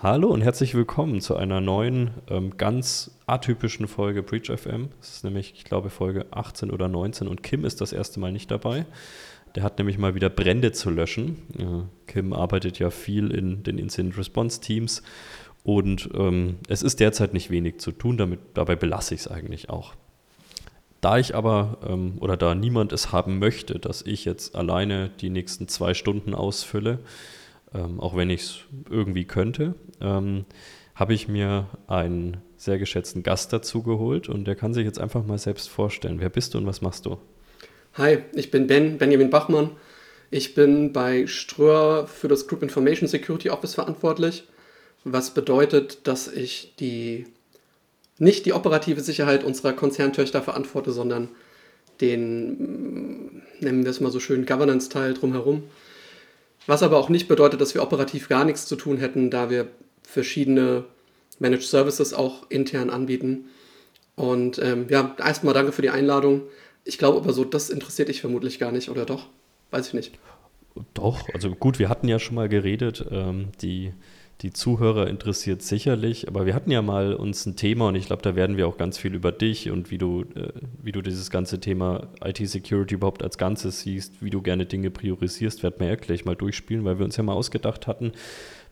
Hallo und herzlich willkommen zu einer neuen, ähm, ganz atypischen Folge Breach FM. Das ist nämlich, ich glaube, Folge 18 oder 19 und Kim ist das erste Mal nicht dabei. Der hat nämlich mal wieder Brände zu löschen. Ja, Kim arbeitet ja viel in den Incident Response Teams und ähm, es ist derzeit nicht wenig zu tun, damit, dabei belasse ich es eigentlich auch. Da ich aber ähm, oder da niemand es haben möchte, dass ich jetzt alleine die nächsten zwei Stunden ausfülle, ähm, auch wenn ich es irgendwie könnte, ähm, habe ich mir einen sehr geschätzten Gast dazu geholt und der kann sich jetzt einfach mal selbst vorstellen. Wer bist du und was machst du? Hi, ich bin Ben, Benjamin Bachmann. Ich bin bei Ströer für das Group Information Security Office verantwortlich, was bedeutet, dass ich die nicht die operative Sicherheit unserer Konzerntöchter verantworte, sondern den, nennen wir es mal so schön, Governance-Teil drumherum. Was aber auch nicht bedeutet, dass wir operativ gar nichts zu tun hätten, da wir verschiedene Managed Services auch intern anbieten. Und ähm, ja, erstmal danke für die Einladung. Ich glaube aber so, das interessiert dich vermutlich gar nicht, oder doch? Weiß ich nicht. Doch, also gut, wir hatten ja schon mal geredet, ähm, die die Zuhörer interessiert sicherlich, aber wir hatten ja mal uns ein Thema und ich glaube, da werden wir auch ganz viel über dich und wie du, äh, wie du dieses ganze Thema IT-Security überhaupt als Ganzes siehst, wie du gerne Dinge priorisierst, werden wir ja gleich mal durchspielen, weil wir uns ja mal ausgedacht hatten,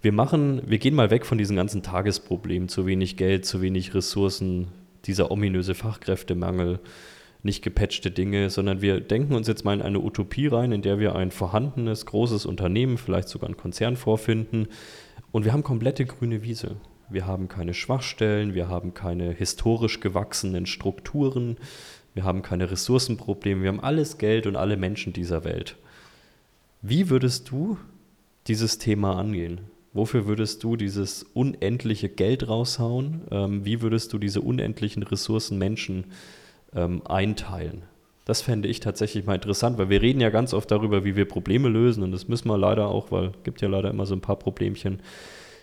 wir machen, wir gehen mal weg von diesen ganzen Tagesproblemen, zu wenig Geld, zu wenig Ressourcen, dieser ominöse Fachkräftemangel, nicht gepatchte Dinge, sondern wir denken uns jetzt mal in eine Utopie rein, in der wir ein vorhandenes, großes Unternehmen, vielleicht sogar einen Konzern vorfinden, und wir haben komplette grüne Wiese. Wir haben keine Schwachstellen, wir haben keine historisch gewachsenen Strukturen, wir haben keine Ressourcenprobleme, wir haben alles Geld und alle Menschen dieser Welt. Wie würdest du dieses Thema angehen? Wofür würdest du dieses unendliche Geld raushauen? Ähm, wie würdest du diese unendlichen Ressourcen Menschen ähm, einteilen? Das fände ich tatsächlich mal interessant, weil wir reden ja ganz oft darüber, wie wir Probleme lösen und das müssen wir leider auch, weil es gibt ja leider immer so ein paar Problemchen.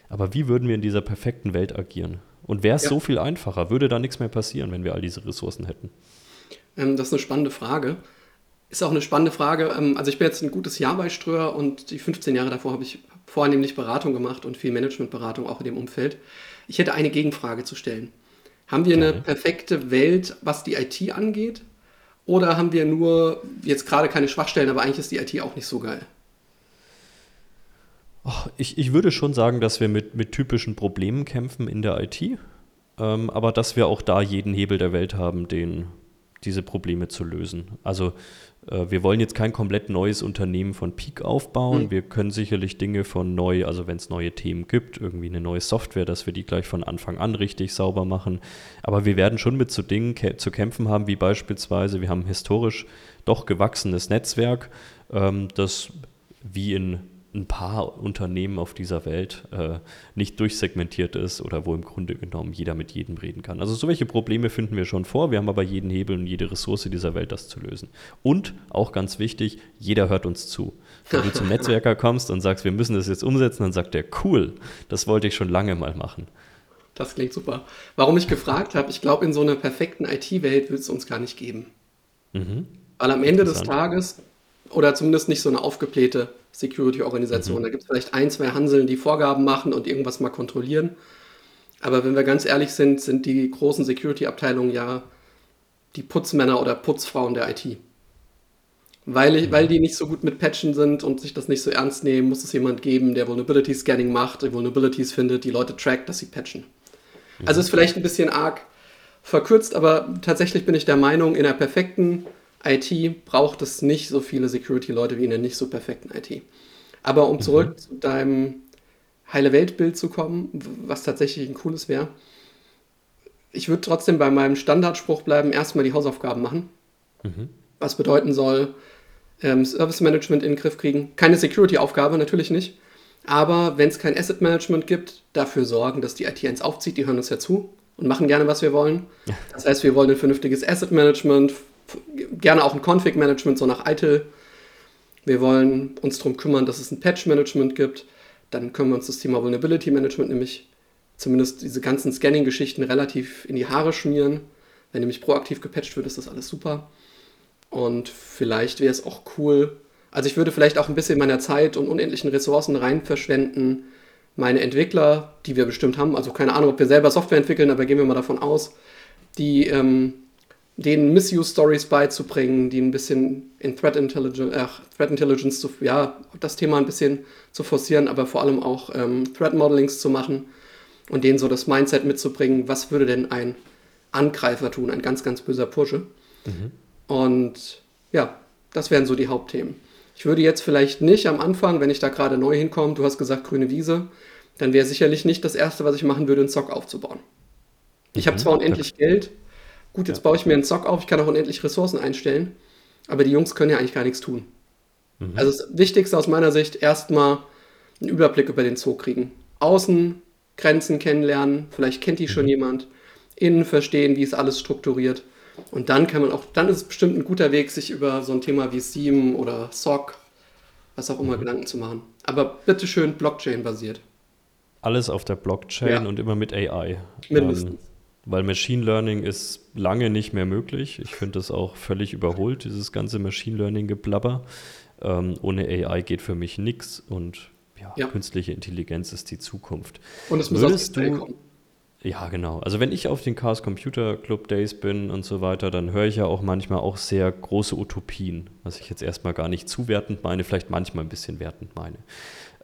Aber wie würden wir in dieser perfekten Welt agieren? Und wäre es ja. so viel einfacher? Würde da nichts mehr passieren, wenn wir all diese Ressourcen hätten? Ähm, das ist eine spannende Frage. Ist auch eine spannende Frage. Ähm, also ich bin jetzt ein gutes Jahr bei Ströer und die 15 Jahre davor habe ich vornehmlich Beratung gemacht und viel Managementberatung auch in dem Umfeld. Ich hätte eine Gegenfrage zu stellen. Haben wir eine perfekte Welt, was die IT angeht? Oder haben wir nur jetzt gerade keine Schwachstellen, aber eigentlich ist die IT auch nicht so geil? Ich, ich würde schon sagen, dass wir mit, mit typischen Problemen kämpfen in der IT, ähm, aber dass wir auch da jeden Hebel der Welt haben, den, diese Probleme zu lösen. Also wir wollen jetzt kein komplett neues Unternehmen von Peak aufbauen. Mhm. Wir können sicherlich Dinge von neu, also wenn es neue Themen gibt, irgendwie eine neue Software, dass wir die gleich von Anfang an richtig sauber machen. Aber wir werden schon mit so Dingen zu kämpfen haben, wie beispielsweise, wir haben historisch doch gewachsenes Netzwerk, ähm, das wie in ein paar Unternehmen auf dieser Welt äh, nicht durchsegmentiert ist oder wo im Grunde genommen jeder mit jedem reden kann. Also solche Probleme finden wir schon vor. Wir haben aber jeden Hebel und jede Ressource dieser Welt, das zu lösen. Und auch ganz wichtig, jeder hört uns zu. Wenn du zum Netzwerker kommst und sagst, wir müssen das jetzt umsetzen, dann sagt er, cool, das wollte ich schon lange mal machen. Das klingt super. Warum ich gefragt habe, ich glaube, in so einer perfekten IT-Welt wird es uns gar nicht geben. Mhm. Weil am Ende des Tages, oder zumindest nicht so eine aufgeblähte Security-Organisation. Mhm. Da gibt es vielleicht ein, zwei Hanseln, die Vorgaben machen und irgendwas mal kontrollieren. Aber wenn wir ganz ehrlich sind, sind die großen Security-Abteilungen ja die Putzmänner oder Putzfrauen der IT. Weil, ich, weil die nicht so gut mit Patchen sind und sich das nicht so ernst nehmen, muss es jemand geben, der Vulnerability Scanning macht, die Vulnerabilities findet, die Leute trackt, dass sie patchen. Mhm. Also ist vielleicht ein bisschen arg verkürzt, aber tatsächlich bin ich der Meinung, in der perfekten IT braucht es nicht so viele Security-Leute wie in der nicht so perfekten IT. Aber um mhm. zurück zu deinem heile Weltbild zu kommen, was tatsächlich ein cooles wäre, ich würde trotzdem bei meinem Standardspruch bleiben, erstmal die Hausaufgaben machen. Mhm. Was bedeuten soll, ähm, Service Management in den Griff kriegen. Keine Security-Aufgabe, natürlich nicht. Aber wenn es kein Asset Management gibt, dafür sorgen, dass die IT eins aufzieht. Die hören uns ja zu und machen gerne, was wir wollen. Das heißt, wir wollen ein vernünftiges Asset Management, gerne auch ein Config-Management, so nach ITIL. Wir wollen uns darum kümmern, dass es ein Patch-Management gibt. Dann können wir uns das Thema Vulnerability Management nämlich zumindest diese ganzen Scanning-Geschichten relativ in die Haare schmieren. Wenn nämlich proaktiv gepatcht wird, ist das alles super. Und vielleicht wäre es auch cool, also ich würde vielleicht auch ein bisschen meiner Zeit und unendlichen Ressourcen rein verschwenden, meine Entwickler, die wir bestimmt haben, also keine Ahnung, ob wir selber Software entwickeln, aber gehen wir mal davon aus, die ähm, denen Misuse-Stories beizubringen, die ein bisschen in Threat Intelligence, äh, Threat Intelligence zu, ja, das Thema ein bisschen zu forcieren, aber vor allem auch ähm, Threat Modelings zu machen und denen so das Mindset mitzubringen, was würde denn ein Angreifer tun, ein ganz, ganz böser Pursche. Mhm. Und ja, das wären so die Hauptthemen. Ich würde jetzt vielleicht nicht am Anfang, wenn ich da gerade neu hinkomme, du hast gesagt grüne Wiese, dann wäre sicherlich nicht das Erste, was ich machen würde, einen Zock aufzubauen. Ich habe mhm. zwar unendlich Geld, gut, jetzt ja. baue ich mir einen Zock auf, ich kann auch unendlich Ressourcen einstellen, aber die Jungs können ja eigentlich gar nichts tun. Mhm. Also das Wichtigste aus meiner Sicht, erstmal einen Überblick über den Zoo kriegen. Außen Grenzen kennenlernen, vielleicht kennt die schon mhm. jemand, innen verstehen, wie ist alles strukturiert und dann kann man auch, dann ist es bestimmt ein guter Weg, sich über so ein Thema wie Steam oder SOC, was auch immer, mhm. Gedanken zu machen. Aber bitteschön Blockchain-basiert. Alles auf der Blockchain ja. und immer mit AI. Mindestens. Ähm, weil Machine Learning ist lange nicht mehr möglich. Ich finde das auch völlig überholt, dieses ganze Machine Learning-Geblabber. Ähm, ohne AI geht für mich nichts und ja, ja, künstliche Intelligenz ist die Zukunft. Und es muss Würdest aus du, kommen. Ja, genau. Also wenn ich auf den Chaos Computer Club Days bin und so weiter, dann höre ich ja auch manchmal auch sehr große Utopien, was ich jetzt erstmal gar nicht zuwertend meine, vielleicht manchmal ein bisschen wertend meine.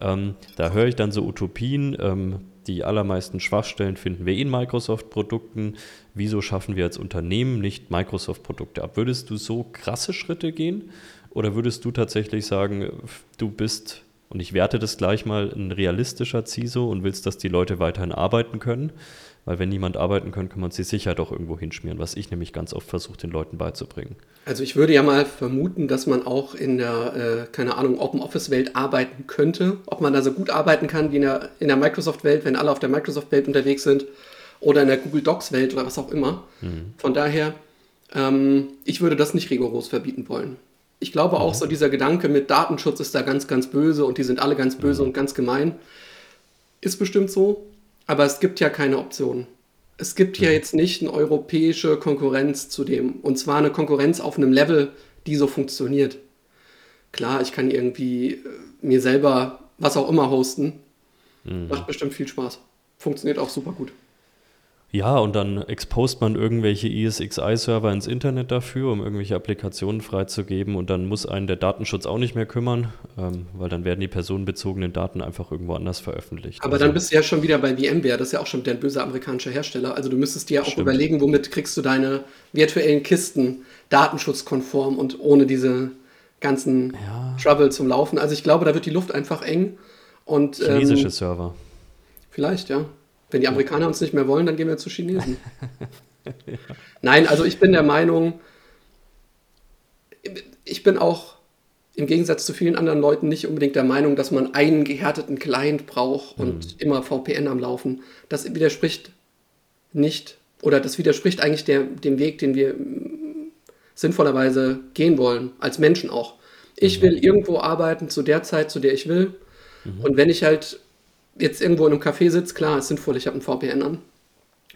Ähm, da höre ich dann so Utopien, ähm, die allermeisten Schwachstellen finden wir in Microsoft-Produkten. Wieso schaffen wir als Unternehmen nicht Microsoft-Produkte ab? Würdest du so krasse Schritte gehen oder würdest du tatsächlich sagen, du bist und ich werte das gleich mal ein realistischer CISO und willst, dass die Leute weiterhin arbeiten können. Weil wenn niemand arbeiten kann, kann man sie sicher doch irgendwo hinschmieren, was ich nämlich ganz oft versuche, den Leuten beizubringen. Also ich würde ja mal vermuten, dass man auch in der, äh, keine Ahnung, Open Office-Welt arbeiten könnte. Ob man da so gut arbeiten kann wie in der, in der Microsoft-Welt, wenn alle auf der Microsoft-Welt unterwegs sind oder in der Google Docs-Welt oder was auch immer. Mhm. Von daher, ähm, ich würde das nicht rigoros verbieten wollen. Ich glaube auch mhm. so dieser Gedanke mit Datenschutz ist da ganz, ganz böse und die sind alle ganz böse mhm. und ganz gemein. Ist bestimmt so. Aber es gibt ja keine Option. Es gibt ja mhm. jetzt nicht eine europäische Konkurrenz zu dem. Und zwar eine Konkurrenz auf einem Level, die so funktioniert. Klar, ich kann irgendwie äh, mir selber was auch immer hosten. Mhm. Macht bestimmt viel Spaß. Funktioniert auch super gut. Ja, und dann expost man irgendwelche ESXi-Server ins Internet dafür, um irgendwelche Applikationen freizugeben und dann muss einen der Datenschutz auch nicht mehr kümmern, ähm, weil dann werden die personenbezogenen Daten einfach irgendwo anders veröffentlicht. Aber also, dann bist du ja schon wieder bei VMware, das ist ja auch schon ein böser amerikanischer Hersteller. Also du müsstest dir ja auch stimmt. überlegen, womit kriegst du deine virtuellen Kisten datenschutzkonform und ohne diese ganzen ja. Trouble zum Laufen. Also ich glaube, da wird die Luft einfach eng. Und, Chinesische ähm, Server. Vielleicht, ja. Wenn die Amerikaner uns nicht mehr wollen, dann gehen wir zu Chinesen. ja. Nein, also ich bin der Meinung, ich bin auch im Gegensatz zu vielen anderen Leuten nicht unbedingt der Meinung, dass man einen gehärteten Client braucht und mhm. immer VPN am Laufen. Das widerspricht nicht oder das widerspricht eigentlich der, dem Weg, den wir sinnvollerweise gehen wollen, als Menschen auch. Ich mhm. will irgendwo arbeiten zu der Zeit, zu der ich will. Mhm. Und wenn ich halt jetzt irgendwo in einem Café sitze, klar, ist sinnvoll, ich habe ein VPN an.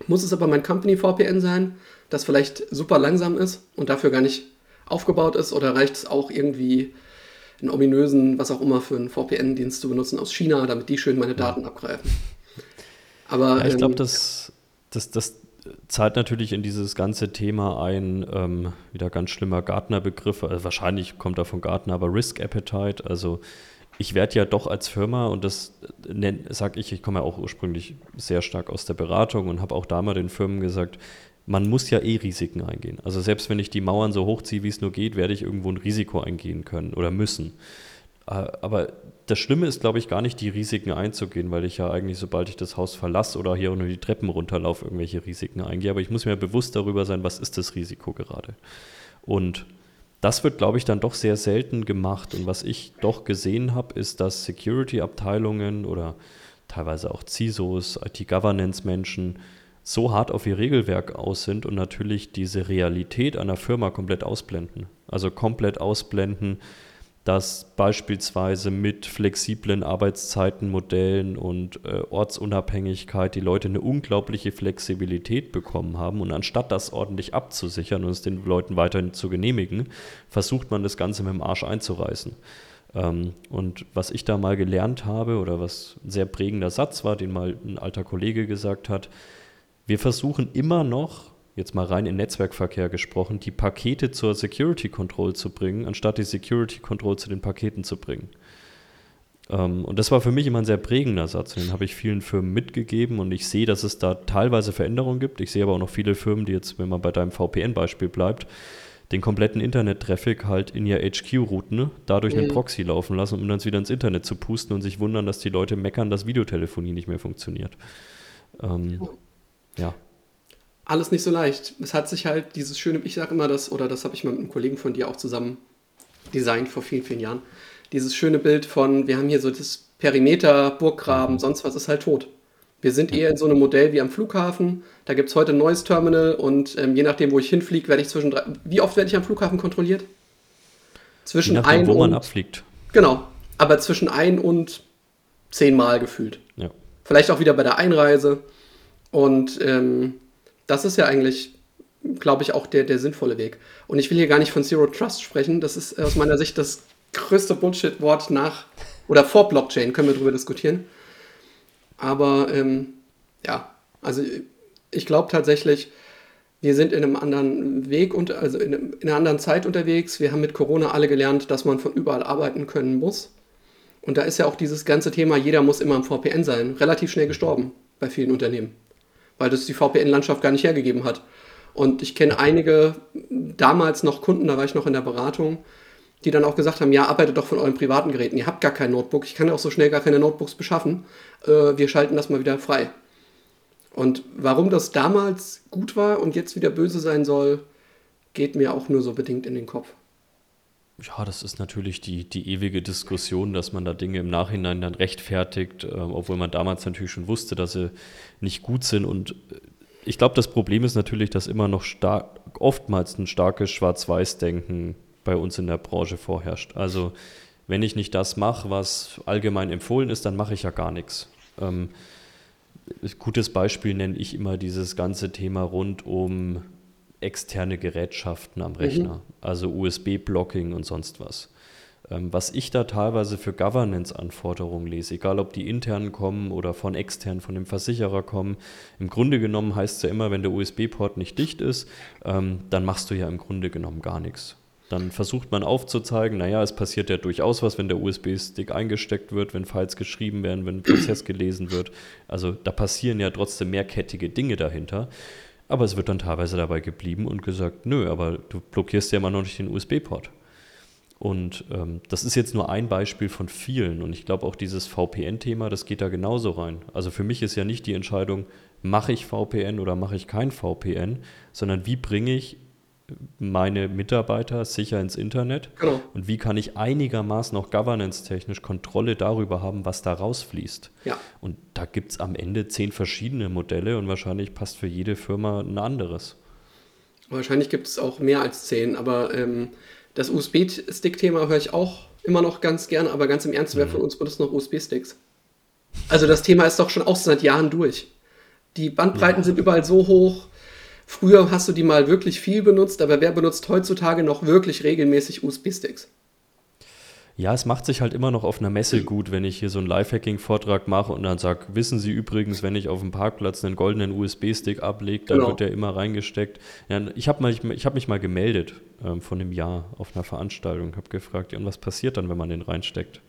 Muss es aber mein Company VPN sein, das vielleicht super langsam ist und dafür gar nicht aufgebaut ist oder reicht es auch irgendwie einen ominösen, was auch immer für einen VPN-Dienst zu benutzen aus China, damit die schön meine Daten abgreifen. Aber ja, ich glaube, ähm, das, das, das zahlt natürlich in dieses ganze Thema ein, ähm, wieder ganz schlimmer Gartner-Begriff, also wahrscheinlich kommt er von Gartner, aber Risk Appetite, also ich werde ja doch als Firma, und das sage ich, ich komme ja auch ursprünglich sehr stark aus der Beratung und habe auch da mal den Firmen gesagt, man muss ja eh Risiken eingehen. Also selbst wenn ich die Mauern so hochziehe, wie es nur geht, werde ich irgendwo ein Risiko eingehen können oder müssen. Äh, aber das Schlimme ist, glaube ich, gar nicht die Risiken einzugehen, weil ich ja eigentlich, sobald ich das Haus verlasse oder hier nur die Treppen runterlaufe, irgendwelche Risiken eingehe. Aber ich muss mir bewusst darüber sein, was ist das Risiko gerade. Und das wird, glaube ich, dann doch sehr selten gemacht. Und was ich doch gesehen habe, ist, dass Security-Abteilungen oder teilweise auch CISOs, IT-Governance-Menschen so hart auf ihr Regelwerk aus sind und natürlich diese Realität einer Firma komplett ausblenden. Also komplett ausblenden, dass beispielsweise mit flexiblen Arbeitszeitenmodellen und äh, Ortsunabhängigkeit die Leute eine unglaubliche Flexibilität bekommen haben. Und anstatt das ordentlich abzusichern und es den Leuten weiterhin zu genehmigen, versucht man das Ganze mit dem Arsch einzureißen. Ähm, und was ich da mal gelernt habe oder was ein sehr prägender Satz war, den mal ein alter Kollege gesagt hat, wir versuchen immer noch, jetzt mal rein in Netzwerkverkehr gesprochen, die Pakete zur Security Control zu bringen, anstatt die Security Control zu den Paketen zu bringen. Ähm, und das war für mich immer ein sehr prägender Satz. Den habe ich vielen Firmen mitgegeben und ich sehe, dass es da teilweise Veränderungen gibt. Ich sehe aber auch noch viele Firmen, die jetzt, wenn man bei deinem VPN-Beispiel bleibt, den kompletten Internet-Traffic halt in ihr HQ routen, ne? dadurch mhm. einen Proxy laufen lassen, um dann wieder ins Internet zu pusten und sich wundern, dass die Leute meckern, dass Videotelefonie nicht mehr funktioniert. Ähm, ja. Alles nicht so leicht. Es hat sich halt dieses schöne, ich sage immer das, oder das habe ich mal mit einem Kollegen von dir auch zusammen designt vor vielen, vielen Jahren. Dieses schöne Bild von, wir haben hier so das Perimeter, Burggraben, sonst was ist halt tot. Wir sind eher in so einem Modell wie am Flughafen. Da gibt es heute ein neues Terminal und ähm, je nachdem, wo ich hinfliege, werde ich zwischen drei. Wie oft werde ich am Flughafen kontrolliert? Zwischen je nachdem, ein wo man abfliegt. Genau. Aber zwischen ein und zehnmal gefühlt. Ja. Vielleicht auch wieder bei der Einreise. Und ähm, das ist ja eigentlich, glaube ich, auch der, der sinnvolle Weg. Und ich will hier gar nicht von Zero Trust sprechen. Das ist aus meiner Sicht das größte Bullshit-Wort nach oder vor Blockchain, können wir darüber diskutieren. Aber ähm, ja, also ich glaube tatsächlich, wir sind in einem anderen Weg und also in, in, einer anderen Zeit unterwegs. Wir haben mit Corona alle gelernt, dass man von überall arbeiten können muss. Und da ist ja auch dieses ganze Thema, jeder muss immer im VPN sein, relativ schnell gestorben bei vielen Unternehmen, weil das die VPN-Landschaft gar nicht hergegeben hat. Und ich kenne einige damals noch Kunden, da war ich noch in der Beratung, die dann auch gesagt haben, ja, arbeitet doch von euren privaten Geräten, ihr habt gar kein Notebook, ich kann auch so schnell gar keine Notebooks beschaffen, äh, wir schalten das mal wieder frei. Und warum das damals gut war und jetzt wieder böse sein soll, geht mir auch nur so bedingt in den Kopf. Ja, das ist natürlich die, die ewige Diskussion, dass man da Dinge im Nachhinein dann rechtfertigt, äh, obwohl man damals natürlich schon wusste, dass sie nicht gut sind. Und äh, ich glaube, das Problem ist natürlich, dass immer noch stark, oftmals ein starkes Schwarz-Weiß-Denken bei uns in der Branche vorherrscht. Also wenn ich nicht das mache, was allgemein empfohlen ist, dann mache ich ja gar nichts. Ähm, gutes Beispiel nenne ich immer dieses ganze Thema rund um externe Gerätschaften am Rechner, mhm. also USB-Blocking und sonst was. Ähm, was ich da teilweise für Governance-Anforderungen lese, egal ob die intern kommen oder von extern, von dem Versicherer kommen, im Grunde genommen heißt es ja immer, wenn der USB-Port nicht dicht ist, ähm, dann machst du ja im Grunde genommen gar nichts. Dann versucht man aufzuzeigen, naja, es passiert ja durchaus was, wenn der USB-Stick eingesteckt wird, wenn Files geschrieben werden, wenn ein Prozess gelesen wird. Also da passieren ja trotzdem mehrkettige Dinge dahinter. Aber es wird dann teilweise dabei geblieben und gesagt, nö, aber du blockierst ja immer noch nicht den USB-Port. Und ähm, das ist jetzt nur ein Beispiel von vielen. Und ich glaube auch dieses VPN-Thema, das geht da genauso rein. Also für mich ist ja nicht die Entscheidung, mache ich VPN oder mache ich kein VPN, sondern wie bringe ich meine Mitarbeiter sicher ins Internet? Genau. Und wie kann ich einigermaßen auch governance-technisch Kontrolle darüber haben, was da rausfließt? Ja. Und da gibt es am Ende zehn verschiedene Modelle und wahrscheinlich passt für jede Firma ein anderes. Wahrscheinlich gibt es auch mehr als zehn, aber ähm, das USB-Stick-Thema höre ich auch immer noch ganz gern, aber ganz im Ernst, wer mhm. von uns benutzt noch USB-Sticks? Also das Thema ist doch schon auch seit Jahren durch. Die Bandbreiten ja. sind überall so hoch, Früher hast du die mal wirklich viel benutzt, aber wer benutzt heutzutage noch wirklich regelmäßig USB-Sticks? Ja, es macht sich halt immer noch auf einer Messe gut, wenn ich hier so einen Lifehacking-Vortrag mache und dann sage, wissen Sie übrigens, wenn ich auf dem Parkplatz einen goldenen USB-Stick ablege, dann genau. wird der immer reingesteckt. Ja, ich habe hab mich mal gemeldet ähm, von einem Jahr auf einer Veranstaltung, habe gefragt, ja, und was passiert dann, wenn man den reinsteckt?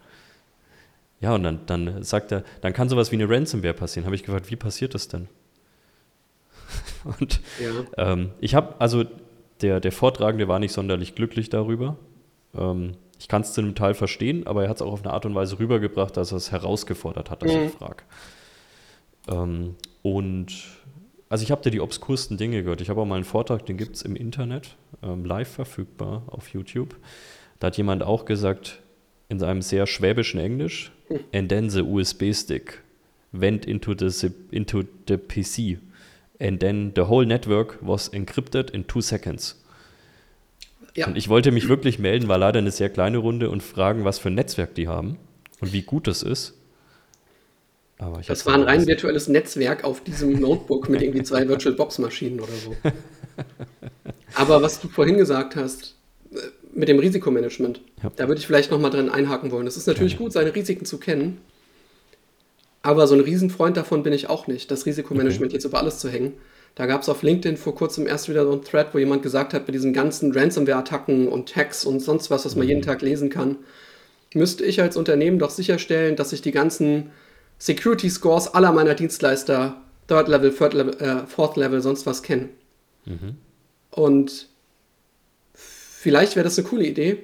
Ja, und dann, dann sagt er, dann kann sowas wie eine Ransomware passieren. Habe ich gefragt, wie passiert das denn? Und ja. ähm, ich habe, also der, der Vortragende war nicht sonderlich glücklich darüber. Ähm, ich kann es zu einem Teil verstehen, aber er hat es auch auf eine Art und Weise rübergebracht, dass er es herausgefordert hat, dass mhm. ich frage. Ähm, und also ich habe da die obskursten Dinge gehört. Ich habe auch mal einen Vortrag, den gibt es im Internet, ähm, live verfügbar auf YouTube. Da hat jemand auch gesagt, in seinem sehr schwäbischen Englisch, hm. and then the USB stick went into the, into the PC and then the whole network was encrypted in two seconds. Ja. Und ich wollte mich wirklich melden, war leider eine sehr kleine Runde und fragen, was für ein Netzwerk die haben und wie gut das ist. Aber ich das war ein rein virtuelles Netzwerk auf diesem Notebook mit irgendwie zwei VirtualBox-Maschinen oder so. Aber was du vorhin gesagt hast, mit dem Risikomanagement. Ja. Da würde ich vielleicht nochmal drin einhaken wollen. Es ist natürlich ja. gut, seine Risiken zu kennen. Aber so ein Riesenfreund davon bin ich auch nicht, das Risikomanagement okay. jetzt über alles zu hängen. Da gab es auf LinkedIn vor kurzem erst wieder so ein Thread, wo jemand gesagt hat, bei diesen ganzen Ransomware-Attacken und Hacks und sonst was, was man mhm. jeden Tag lesen kann, müsste ich als Unternehmen doch sicherstellen, dass ich die ganzen Security Scores aller meiner Dienstleister, Third Level, Third Level, äh, Fourth Level, sonst was kenne. Mhm. Und vielleicht wäre das eine coole Idee.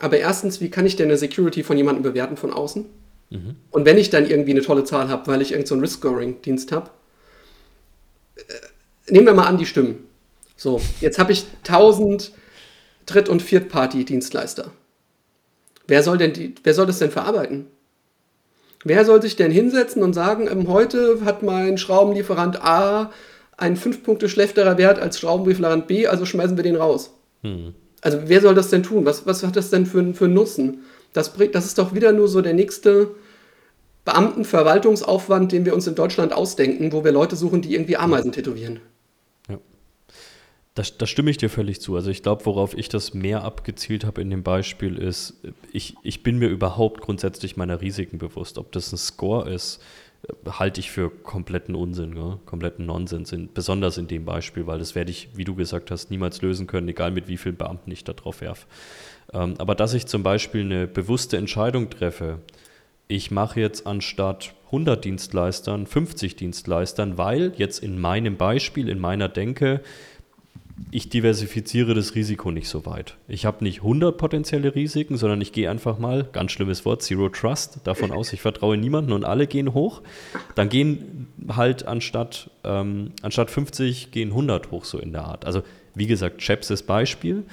Aber erstens, wie kann ich denn eine Security von jemandem bewerten von außen? Mhm. Und wenn ich dann irgendwie eine tolle Zahl habe, weil ich irgendeinen so Risk-Scoring-Dienst habe, äh, nehmen wir mal an die Stimmen. So, jetzt habe ich 1000 Dritt- und Viertparty-Dienstleister. Wer soll denn die, wer soll das denn verarbeiten? Wer soll sich denn hinsetzen und sagen, ähm, heute hat mein Schraubenlieferant A einen 5 Punkte schlechterer Wert als Schraubenlieferant B, also schmeißen wir den raus. Hm. Also wer soll das denn tun? Was, was hat das denn für, für einen Nutzen? Das, das ist doch wieder nur so der nächste Beamtenverwaltungsaufwand, den wir uns in Deutschland ausdenken, wo wir Leute suchen, die irgendwie Ameisen tätowieren. Ja. Das, das stimme ich dir völlig zu. Also ich glaube, worauf ich das mehr abgezielt habe in dem Beispiel ist, ich, ich bin mir überhaupt grundsätzlich meiner Risiken bewusst. Ob das ein Score ist, halte ich für kompletten Unsinn, ja? kompletten Nonsens, in, besonders in dem Beispiel, weil das werde ich, wie du gesagt hast, niemals lösen können, egal mit wie vielen Beamten ich da drauf werfe. Ähm, aber dass ich zum Beispiel eine bewusste Entscheidung treffe, ich mache jetzt anstatt 100 Dienstleistern 50 Dienstleistern, weil jetzt in meinem Beispiel, in meiner Denke, ich diversifiziere das Risiko nicht so weit. Ich habe nicht 100 potenzielle Risiken, sondern ich gehe einfach mal, ganz schlimmes Wort, Zero Trust, davon aus, ich vertraue niemanden und alle gehen hoch. Dann gehen halt anstatt, ähm, anstatt 50 gehen 100 hoch, so in der Art. Also wie gesagt, Chaps ist Beispiel,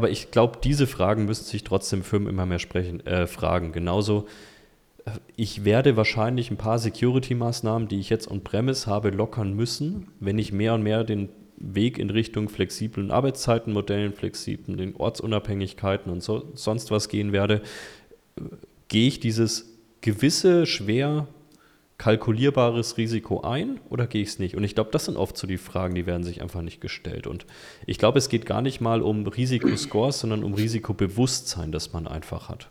aber ich glaube, diese Fragen müssen sich trotzdem Firmen immer mehr sprechen, äh, fragen. Genauso ich werde wahrscheinlich ein paar Security-Maßnahmen, die ich jetzt on-premise habe, lockern müssen, wenn ich mehr und mehr den Weg in Richtung flexiblen Arbeitszeitenmodellen, flexiblen Ortsunabhängigkeiten und so, sonst was gehen werde, gehe ich dieses gewisse, schwer kalkulierbares Risiko ein oder gehe ich es nicht? Und ich glaube, das sind oft so die Fragen, die werden sich einfach nicht gestellt. Und ich glaube, es geht gar nicht mal um Risikoscores, sondern um Risikobewusstsein, das man einfach hat.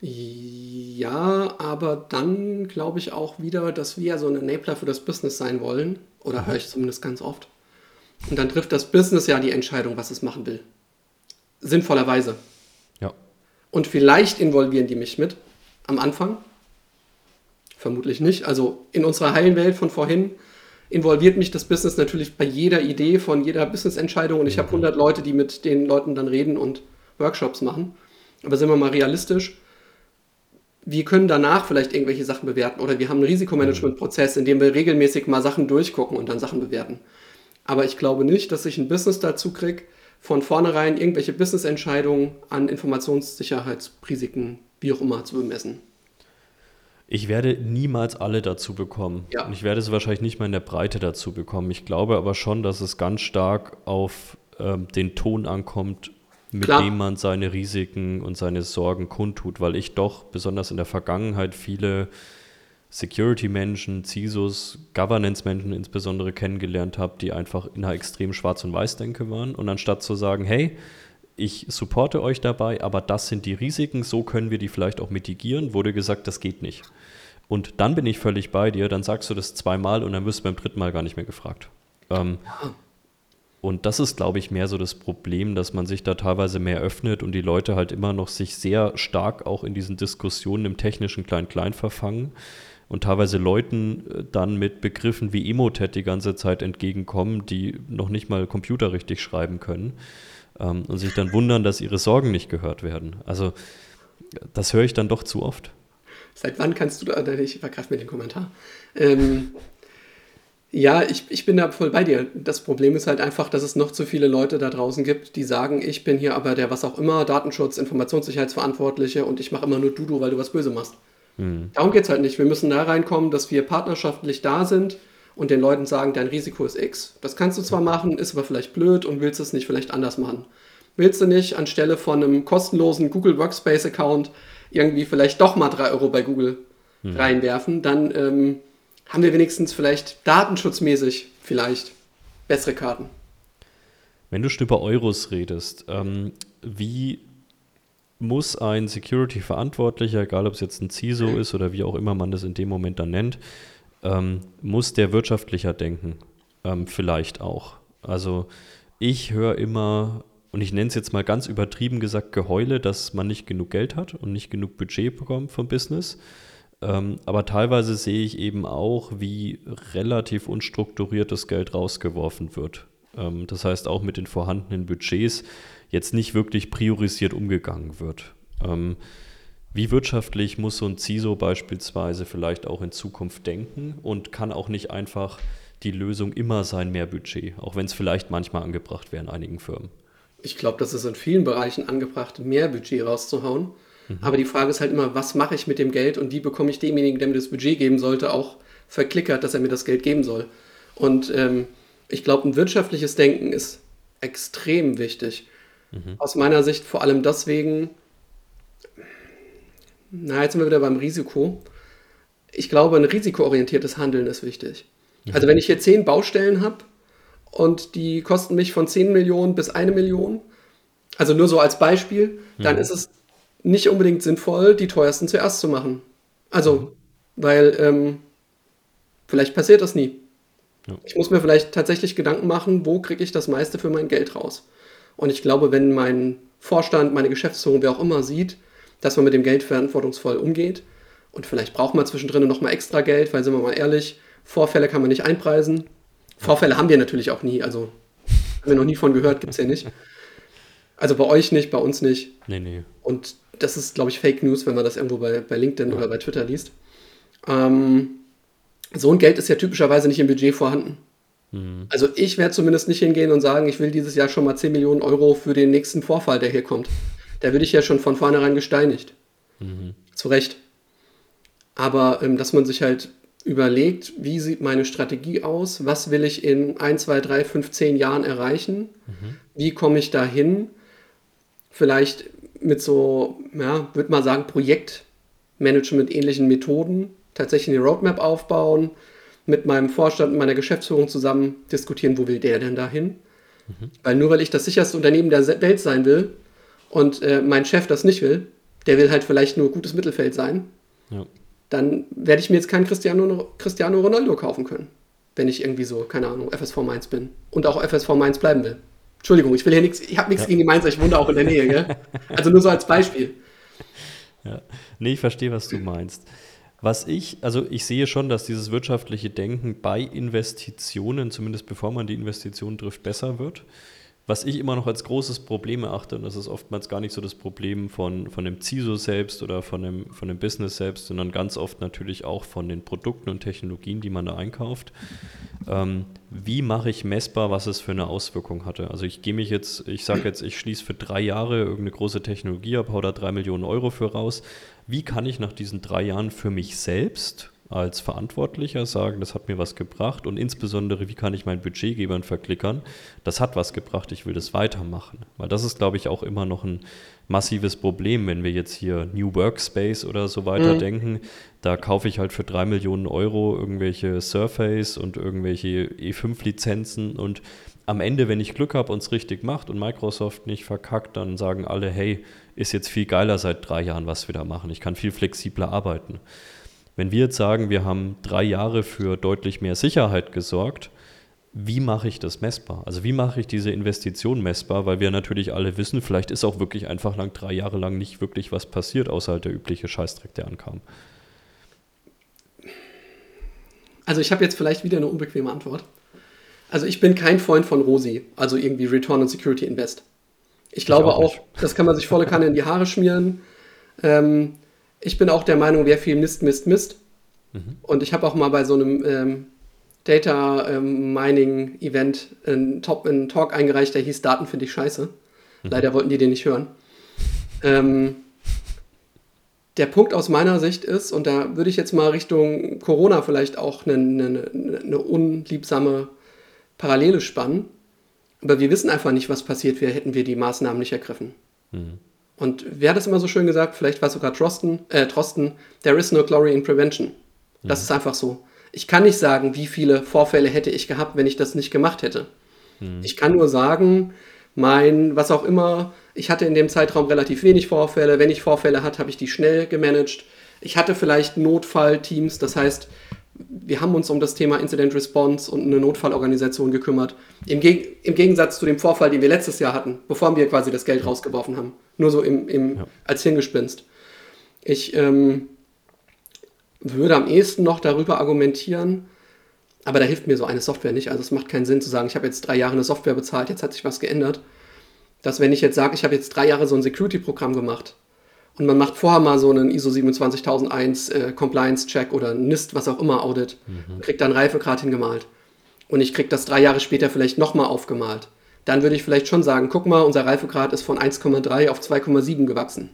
Ja, aber dann glaube ich auch wieder, dass wir so ein Enabler für das Business sein wollen. Oder höre ich zumindest ganz oft. Und dann trifft das Business ja die Entscheidung, was es machen will. Sinnvollerweise. Ja. Und vielleicht involvieren die mich mit am Anfang. Vermutlich nicht. Also in unserer heilen Welt von vorhin involviert mich das Business natürlich bei jeder Idee von jeder Business-Entscheidung und ich mhm. habe 100 Leute, die mit den Leuten dann reden und Workshops machen. Aber sind wir mal realistisch, wir können danach vielleicht irgendwelche Sachen bewerten oder wir haben einen Risikomanagementprozess, in dem wir regelmäßig mal Sachen durchgucken und dann Sachen bewerten. Aber ich glaube nicht, dass ich ein Business dazu kriege, von vornherein irgendwelche Business-Entscheidungen an Informationssicherheitsrisiken, wie auch immer, zu bemessen. Ich werde niemals alle dazu bekommen. Ja. Und ich werde es wahrscheinlich nicht mal in der Breite dazu bekommen. Ich glaube aber schon, dass es ganz stark auf ähm, den Ton ankommt, mit Klar. dem man seine Risiken und seine Sorgen kundtut, weil ich doch besonders in der Vergangenheit viele Security-Menschen, CISOs, Governance-Menschen insbesondere kennengelernt habe, die einfach in einer extrem schwarz- und weiß-Denke waren. Und anstatt zu sagen, hey, ich supporte euch dabei, aber das sind die Risiken, so können wir die vielleicht auch mitigieren, wurde gesagt, das geht nicht. Und dann bin ich völlig bei dir, dann sagst du das zweimal und dann wirst du beim dritten Mal gar nicht mehr gefragt. Ähm, und das ist, glaube ich, mehr so das Problem, dass man sich da teilweise mehr öffnet und die Leute halt immer noch sich sehr stark auch in diesen Diskussionen im technischen Klein-Klein verfangen und teilweise Leuten äh, dann mit Begriffen wie Emotet die ganze Zeit entgegenkommen, die noch nicht mal Computer richtig schreiben können ähm, und sich dann wundern, dass ihre Sorgen nicht gehört werden. Also das höre ich dann doch zu oft. Seit wann kannst du da, ich vergreife mir den Kommentar, ähm, ja, ich, ich bin da voll bei dir. Das Problem ist halt einfach, dass es noch zu viele Leute da draußen gibt, die sagen, ich bin hier aber der was auch immer, Datenschutz, Informationssicherheitsverantwortliche und ich mache immer nur Dudu, weil du was böse machst. Mhm. Darum geht es halt nicht. Wir müssen da reinkommen, dass wir partnerschaftlich da sind und den Leuten sagen, dein Risiko ist X. Das kannst du zwar machen, ist aber vielleicht blöd und willst es nicht vielleicht anders machen. Willst du nicht anstelle von einem kostenlosen Google Workspace Account irgendwie vielleicht doch mal 3 Euro bei Google mhm. reinwerfen, dann ähm, haben wir wenigstens vielleicht datenschutzmäßig vielleicht bessere Karten. Wenn du schon über Euros redest, ähm, wie muss ein Security-Verantwortlicher, egal ob es jetzt ein CISO ist oder wie auch immer man das in dem Moment dann nennt, ähm, muss der wirtschaftlicher denken. Ähm, vielleicht auch. Also ich höre immer, und ich nenne es jetzt mal ganz übertrieben gesagt, Geheule, dass man nicht genug Geld hat und nicht genug Budget bekommt vom Business. Ähm, aber teilweise sehe ich eben auch, wie relativ unstrukturiertes Geld rausgeworfen wird. Ähm, das heißt, auch mit den vorhandenen Budgets jetzt nicht wirklich priorisiert umgegangen wird. Wie wirtschaftlich muss so ein CISO beispielsweise vielleicht auch in Zukunft denken und kann auch nicht einfach die Lösung immer sein, mehr Budget, auch wenn es vielleicht manchmal angebracht wäre in einigen Firmen? Ich glaube, das ist in vielen Bereichen angebracht, mehr Budget rauszuhauen. Mhm. Aber die Frage ist halt immer, was mache ich mit dem Geld und wie bekomme ich demjenigen, der mir das Budget geben sollte, auch verklickert, dass er mir das Geld geben soll. Und ähm, ich glaube, ein wirtschaftliches Denken ist extrem wichtig. Mhm. Aus meiner Sicht vor allem deswegen, na, jetzt sind wir wieder beim Risiko. Ich glaube, ein risikoorientiertes Handeln ist wichtig. Mhm. Also wenn ich hier zehn Baustellen habe und die kosten mich von 10 Millionen bis eine Million, also nur so als Beispiel, mhm. dann ist es nicht unbedingt sinnvoll, die teuersten zuerst zu machen. Also, mhm. weil ähm, vielleicht passiert das nie. Ja. Ich muss mir vielleicht tatsächlich Gedanken machen, wo kriege ich das meiste für mein Geld raus. Und ich glaube, wenn mein Vorstand, meine Geschäftsführung, wer auch immer sieht, dass man mit dem Geld verantwortungsvoll umgeht und vielleicht braucht man zwischendrin noch mal extra Geld, weil sind wir mal ehrlich, Vorfälle kann man nicht einpreisen. Vorfälle haben wir natürlich auch nie, also haben wir noch nie von gehört, gibt es ja nicht. Also bei euch nicht, bei uns nicht. Nee, nee. Und das ist, glaube ich, Fake News, wenn man das irgendwo bei, bei LinkedIn ja. oder bei Twitter liest. Ähm, so ein Geld ist ja typischerweise nicht im Budget vorhanden. Mhm. Also ich werde zumindest nicht hingehen und sagen, ich will dieses Jahr schon mal 10 Millionen Euro für den nächsten Vorfall, der hier kommt. Da würde ich ja schon von vornherein gesteinigt. Mhm. Zu Recht. Aber ähm, dass man sich halt überlegt, wie sieht meine Strategie aus, was will ich in 1, 2, 3, 5, 10 Jahren erreichen, mhm. wie komme ich dahin, vielleicht mit so, ja, würde mal sagen, Projektmanagement-ähnlichen Methoden tatsächlich eine Roadmap aufbauen, mit meinem Vorstand und meiner Geschäftsführung zusammen diskutieren, wo will der denn dahin? Mhm. Weil nur weil ich das sicherste Unternehmen der Welt sein will und äh, mein Chef das nicht will, der will halt vielleicht nur gutes Mittelfeld sein, ja. dann werde ich mir jetzt keinen Cristiano, Cristiano Ronaldo kaufen können, wenn ich irgendwie so, keine Ahnung, FSV Mainz bin und auch FSV Mainz bleiben will. Entschuldigung, ich will hier nichts, ich habe nichts ja. gegen die Mainzer, ich wohne auch in der Nähe, gell? Also nur so als Beispiel. Ja, nee, ich verstehe, was du meinst. Was ich, also ich sehe schon, dass dieses wirtschaftliche Denken bei Investitionen, zumindest bevor man die Investitionen trifft, besser wird. Was ich immer noch als großes Problem erachte, und das ist oftmals gar nicht so das Problem von, von dem CISO selbst oder von dem, von dem Business selbst, sondern ganz oft natürlich auch von den Produkten und Technologien, die man da einkauft. Ähm, wie mache ich messbar, was es für eine Auswirkung hatte? Also ich gehe mich jetzt, ich sage jetzt, ich schließe für drei Jahre irgendeine große Technologie ab, hau da drei Millionen Euro für raus. Wie kann ich nach diesen drei Jahren für mich selbst als Verantwortlicher sagen, das hat mir was gebracht und insbesondere, wie kann ich meinen Budgetgebern verklickern, das hat was gebracht, ich will das weitermachen. Weil das ist, glaube ich, auch immer noch ein massives Problem, wenn wir jetzt hier New Workspace oder so weiter mhm. denken. Da kaufe ich halt für drei Millionen Euro irgendwelche Surface und irgendwelche E5-Lizenzen und am Ende, wenn ich Glück habe und es richtig macht und Microsoft nicht verkackt, dann sagen alle, hey, ist jetzt viel geiler seit drei Jahren, was wir da machen. Ich kann viel flexibler arbeiten. Wenn wir jetzt sagen, wir haben drei Jahre für deutlich mehr Sicherheit gesorgt, wie mache ich das messbar? Also wie mache ich diese Investition messbar? Weil wir natürlich alle wissen, vielleicht ist auch wirklich einfach lang drei Jahre lang nicht wirklich was passiert, außer halt der übliche Scheißdreck, der ankam. Also ich habe jetzt vielleicht wieder eine unbequeme Antwort. Also ich bin kein Freund von Rosi, also irgendwie Return on Security Invest. Ich glaube ich auch, auch das kann man sich volle Kanne in die Haare schmieren. Ähm, ich bin auch der Meinung, wer viel misst, misst, misst. Mhm. Und ich habe auch mal bei so einem ähm, Data ähm, Mining Event einen, Top, einen Talk eingereicht, der hieß Daten finde ich scheiße. Mhm. Leider wollten die den nicht hören. Ähm, der Punkt aus meiner Sicht ist, und da würde ich jetzt mal Richtung Corona vielleicht auch eine, eine, eine unliebsame Parallele spannen. Aber wir wissen einfach nicht, was passiert wäre, hätten wir die Maßnahmen nicht ergriffen. Mhm. Und wer hat es immer so schön gesagt? Vielleicht war es sogar Trosten, äh, Trosten, there is no glory in prevention. Das mhm. ist einfach so. Ich kann nicht sagen, wie viele Vorfälle hätte ich gehabt, wenn ich das nicht gemacht hätte. Mhm. Ich kann nur sagen, mein, was auch immer, Ich hatte in dem Zeitraum relativ wenig Vorfälle. Wenn ich Vorfälle hatte, habe ich die schnell gemanagt. Ich hatte vielleicht Notfallteams, das heißt, wir haben uns um das Thema Incident Response und eine Notfallorganisation gekümmert. Im, Geg Im, Gegensatz zu dem Vorfall, den wir letztes Jahr hatten, bevor wir quasi das Geld rausgeworfen haben. Nur so im, im ja. als Hingespinst. Ich ähm, würde am ehesten noch darüber argumentieren, aber da hilft mir so eine Software nicht. Also es macht keinen Sinn zu sagen, ich habe jetzt drei Jahre eine Software bezahlt, jetzt hat sich was geändert. Dass wenn ich jetzt sage, ich habe jetzt drei Jahre so ein Security-Programm gemacht und man macht vorher mal so einen ISO 27001 äh, Compliance-Check oder NIST, was auch immer, Audit, mhm. kriegt dann Reifegrad hingemalt und ich kriege das drei Jahre später vielleicht nochmal aufgemalt, dann würde ich vielleicht schon sagen, guck mal, unser Reifegrad ist von 1,3 auf 2,7 gewachsen.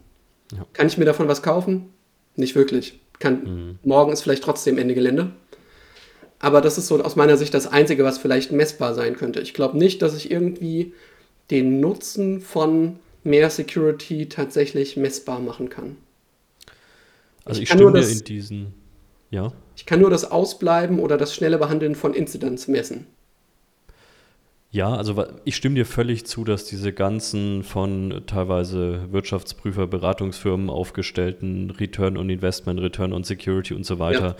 Ja. Kann ich mir davon was kaufen? Nicht wirklich. Kann, mhm. Morgen ist vielleicht trotzdem Ende Gelände. Aber das ist so aus meiner Sicht das Einzige, was vielleicht messbar sein könnte. Ich glaube nicht, dass ich irgendwie den Nutzen von mehr Security tatsächlich messbar machen kann. Also ich, ich stimme das, in diesen, ja. Ich kann nur das Ausbleiben oder das schnelle Behandeln von Incidents messen. Ja, also ich stimme dir völlig zu, dass diese ganzen von teilweise Wirtschaftsprüfer, Beratungsfirmen aufgestellten Return on Investment, Return on Security und so weiter,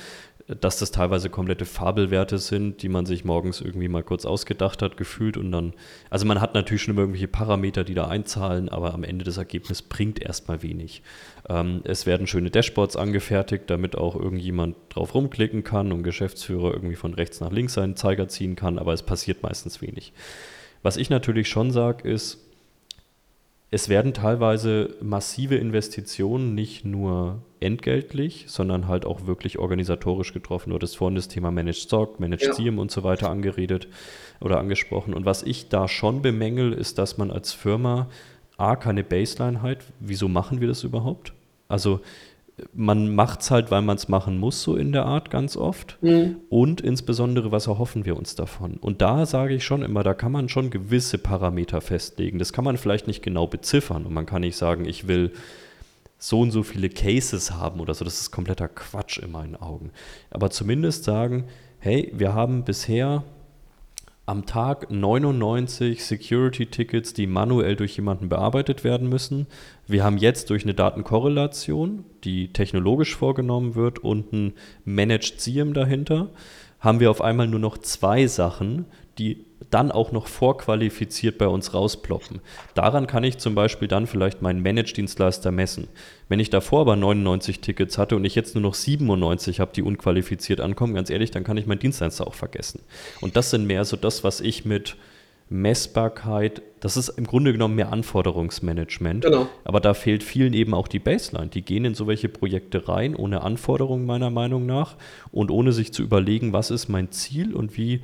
ja. dass das teilweise komplette Fabelwerte sind, die man sich morgens irgendwie mal kurz ausgedacht hat, gefühlt und dann, also man hat natürlich schon immer irgendwelche Parameter, die da einzahlen, aber am Ende das Ergebnis bringt erstmal wenig. Ähm, es werden schöne Dashboards angefertigt, damit auch irgendjemand drauf rumklicken kann und Geschäftsführer irgendwie von rechts nach links seinen Zeiger ziehen kann, aber es passiert meistens wenig. Was ich natürlich schon sage, ist, es werden teilweise massive Investitionen nicht nur entgeltlich, sondern halt auch wirklich organisatorisch getroffen. Du hattest vorhin das Thema Managed Stock, Managed ja. SIEM und so weiter angeredet oder angesprochen. Und was ich da schon bemängel, ist, dass man als Firma A, keine Baseline hat. Wieso machen wir das überhaupt? Also man macht es halt, weil man es machen muss, so in der Art ganz oft. Mhm. Und insbesondere, was erhoffen wir uns davon? Und da sage ich schon immer, da kann man schon gewisse Parameter festlegen. Das kann man vielleicht nicht genau beziffern. Und man kann nicht sagen, ich will so und so viele Cases haben oder so. Das ist kompletter Quatsch in meinen Augen. Aber zumindest sagen, hey, wir haben bisher am Tag 99 Security-Tickets, die manuell durch jemanden bearbeitet werden müssen. Wir haben jetzt durch eine Datenkorrelation, die technologisch vorgenommen wird und ein Managed SIEM dahinter, haben wir auf einmal nur noch zwei Sachen, die dann auch noch vorqualifiziert bei uns rausploppen. Daran kann ich zum Beispiel dann vielleicht meinen Managed-Dienstleister messen. Wenn ich davor aber 99 Tickets hatte und ich jetzt nur noch 97 habe, die unqualifiziert ankommen, ganz ehrlich, dann kann ich meinen Dienstleister auch vergessen. Und das sind mehr so das, was ich mit Messbarkeit, das ist im Grunde genommen mehr Anforderungsmanagement. Genau. Aber da fehlt vielen eben auch die Baseline. Die gehen in so welche Projekte rein, ohne Anforderungen meiner Meinung nach und ohne sich zu überlegen, was ist mein Ziel und wie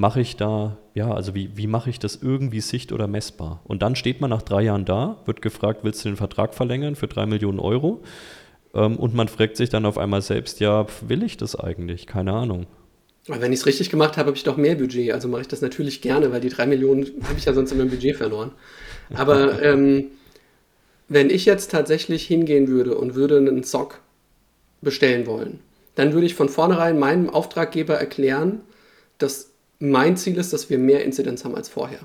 mache ich da, ja, also wie, wie mache ich das irgendwie sicht- oder messbar? Und dann steht man nach drei Jahren da, wird gefragt, willst du den Vertrag verlängern für drei Millionen Euro? Ähm, und man fragt sich dann auf einmal selbst, ja, will ich das eigentlich? Keine Ahnung. Aber wenn ich es richtig gemacht habe, habe ich doch mehr Budget. Also mache ich das natürlich gerne, weil die drei Millionen habe ich ja sonst in meinem Budget verloren. Aber ähm, wenn ich jetzt tatsächlich hingehen würde und würde einen Sock bestellen wollen, dann würde ich von vornherein meinem Auftraggeber erklären, dass mein Ziel ist, dass wir mehr Inzidenz haben als vorher.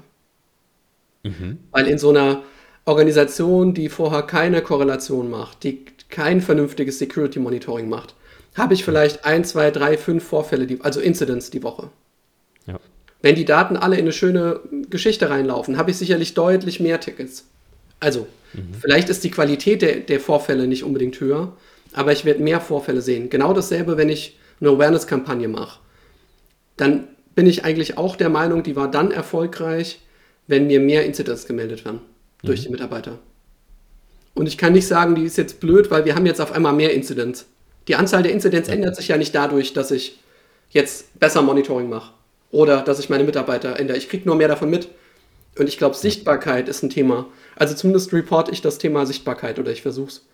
Mhm. Weil in so einer Organisation, die vorher keine Korrelation macht, die kein vernünftiges Security Monitoring macht, habe ich vielleicht ein, zwei, drei, fünf Vorfälle, die, also Incidents die Woche. Ja. Wenn die Daten alle in eine schöne Geschichte reinlaufen, habe ich sicherlich deutlich mehr Tickets. Also, mhm. vielleicht ist die Qualität der, der Vorfälle nicht unbedingt höher, aber ich werde mehr Vorfälle sehen. Genau dasselbe, wenn ich eine Awareness-Kampagne mache. Dann bin ich eigentlich auch der Meinung, die war dann erfolgreich, wenn mir mehr Incidents gemeldet werden mhm. durch die Mitarbeiter. Und ich kann nicht sagen, die ist jetzt blöd, weil wir haben jetzt auf einmal mehr Incidents. Die Anzahl der Incidents ja. ändert sich ja nicht dadurch, dass ich jetzt besser Monitoring mache oder dass ich meine Mitarbeiter ändere. Ich kriege nur mehr davon mit. Und ich glaube, Sichtbarkeit ist ein Thema. Also zumindest reporte ich das Thema Sichtbarkeit oder ich versuche es.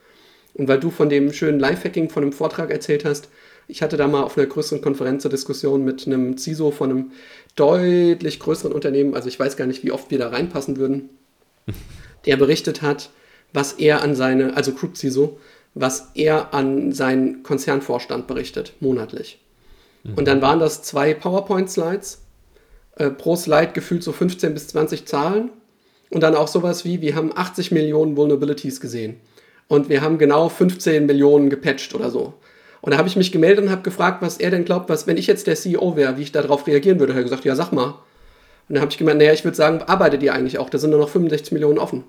Und weil du von dem schönen Lifehacking von einem Vortrag erzählt hast, ich hatte da mal auf einer größeren Konferenz eine Diskussion mit einem CISO von einem deutlich größeren Unternehmen, also ich weiß gar nicht, wie oft wir da reinpassen würden, der berichtet hat, was er an seine, also Group CISO, was er an seinen Konzernvorstand berichtet, monatlich. Mhm. Und dann waren das zwei PowerPoint-Slides, äh, pro Slide gefühlt so 15 bis 20 Zahlen. Und dann auch sowas wie, wir haben 80 Millionen Vulnerabilities gesehen. Und wir haben genau 15 Millionen gepatcht oder so. Und da habe ich mich gemeldet und habe gefragt, was er denn glaubt, was, wenn ich jetzt der CEO wäre, wie ich darauf reagieren würde. Er hat gesagt, ja, sag mal. Und dann habe ich gemeint, naja, ich würde sagen, arbeitet ihr eigentlich auch? Da sind nur noch 65 Millionen offen.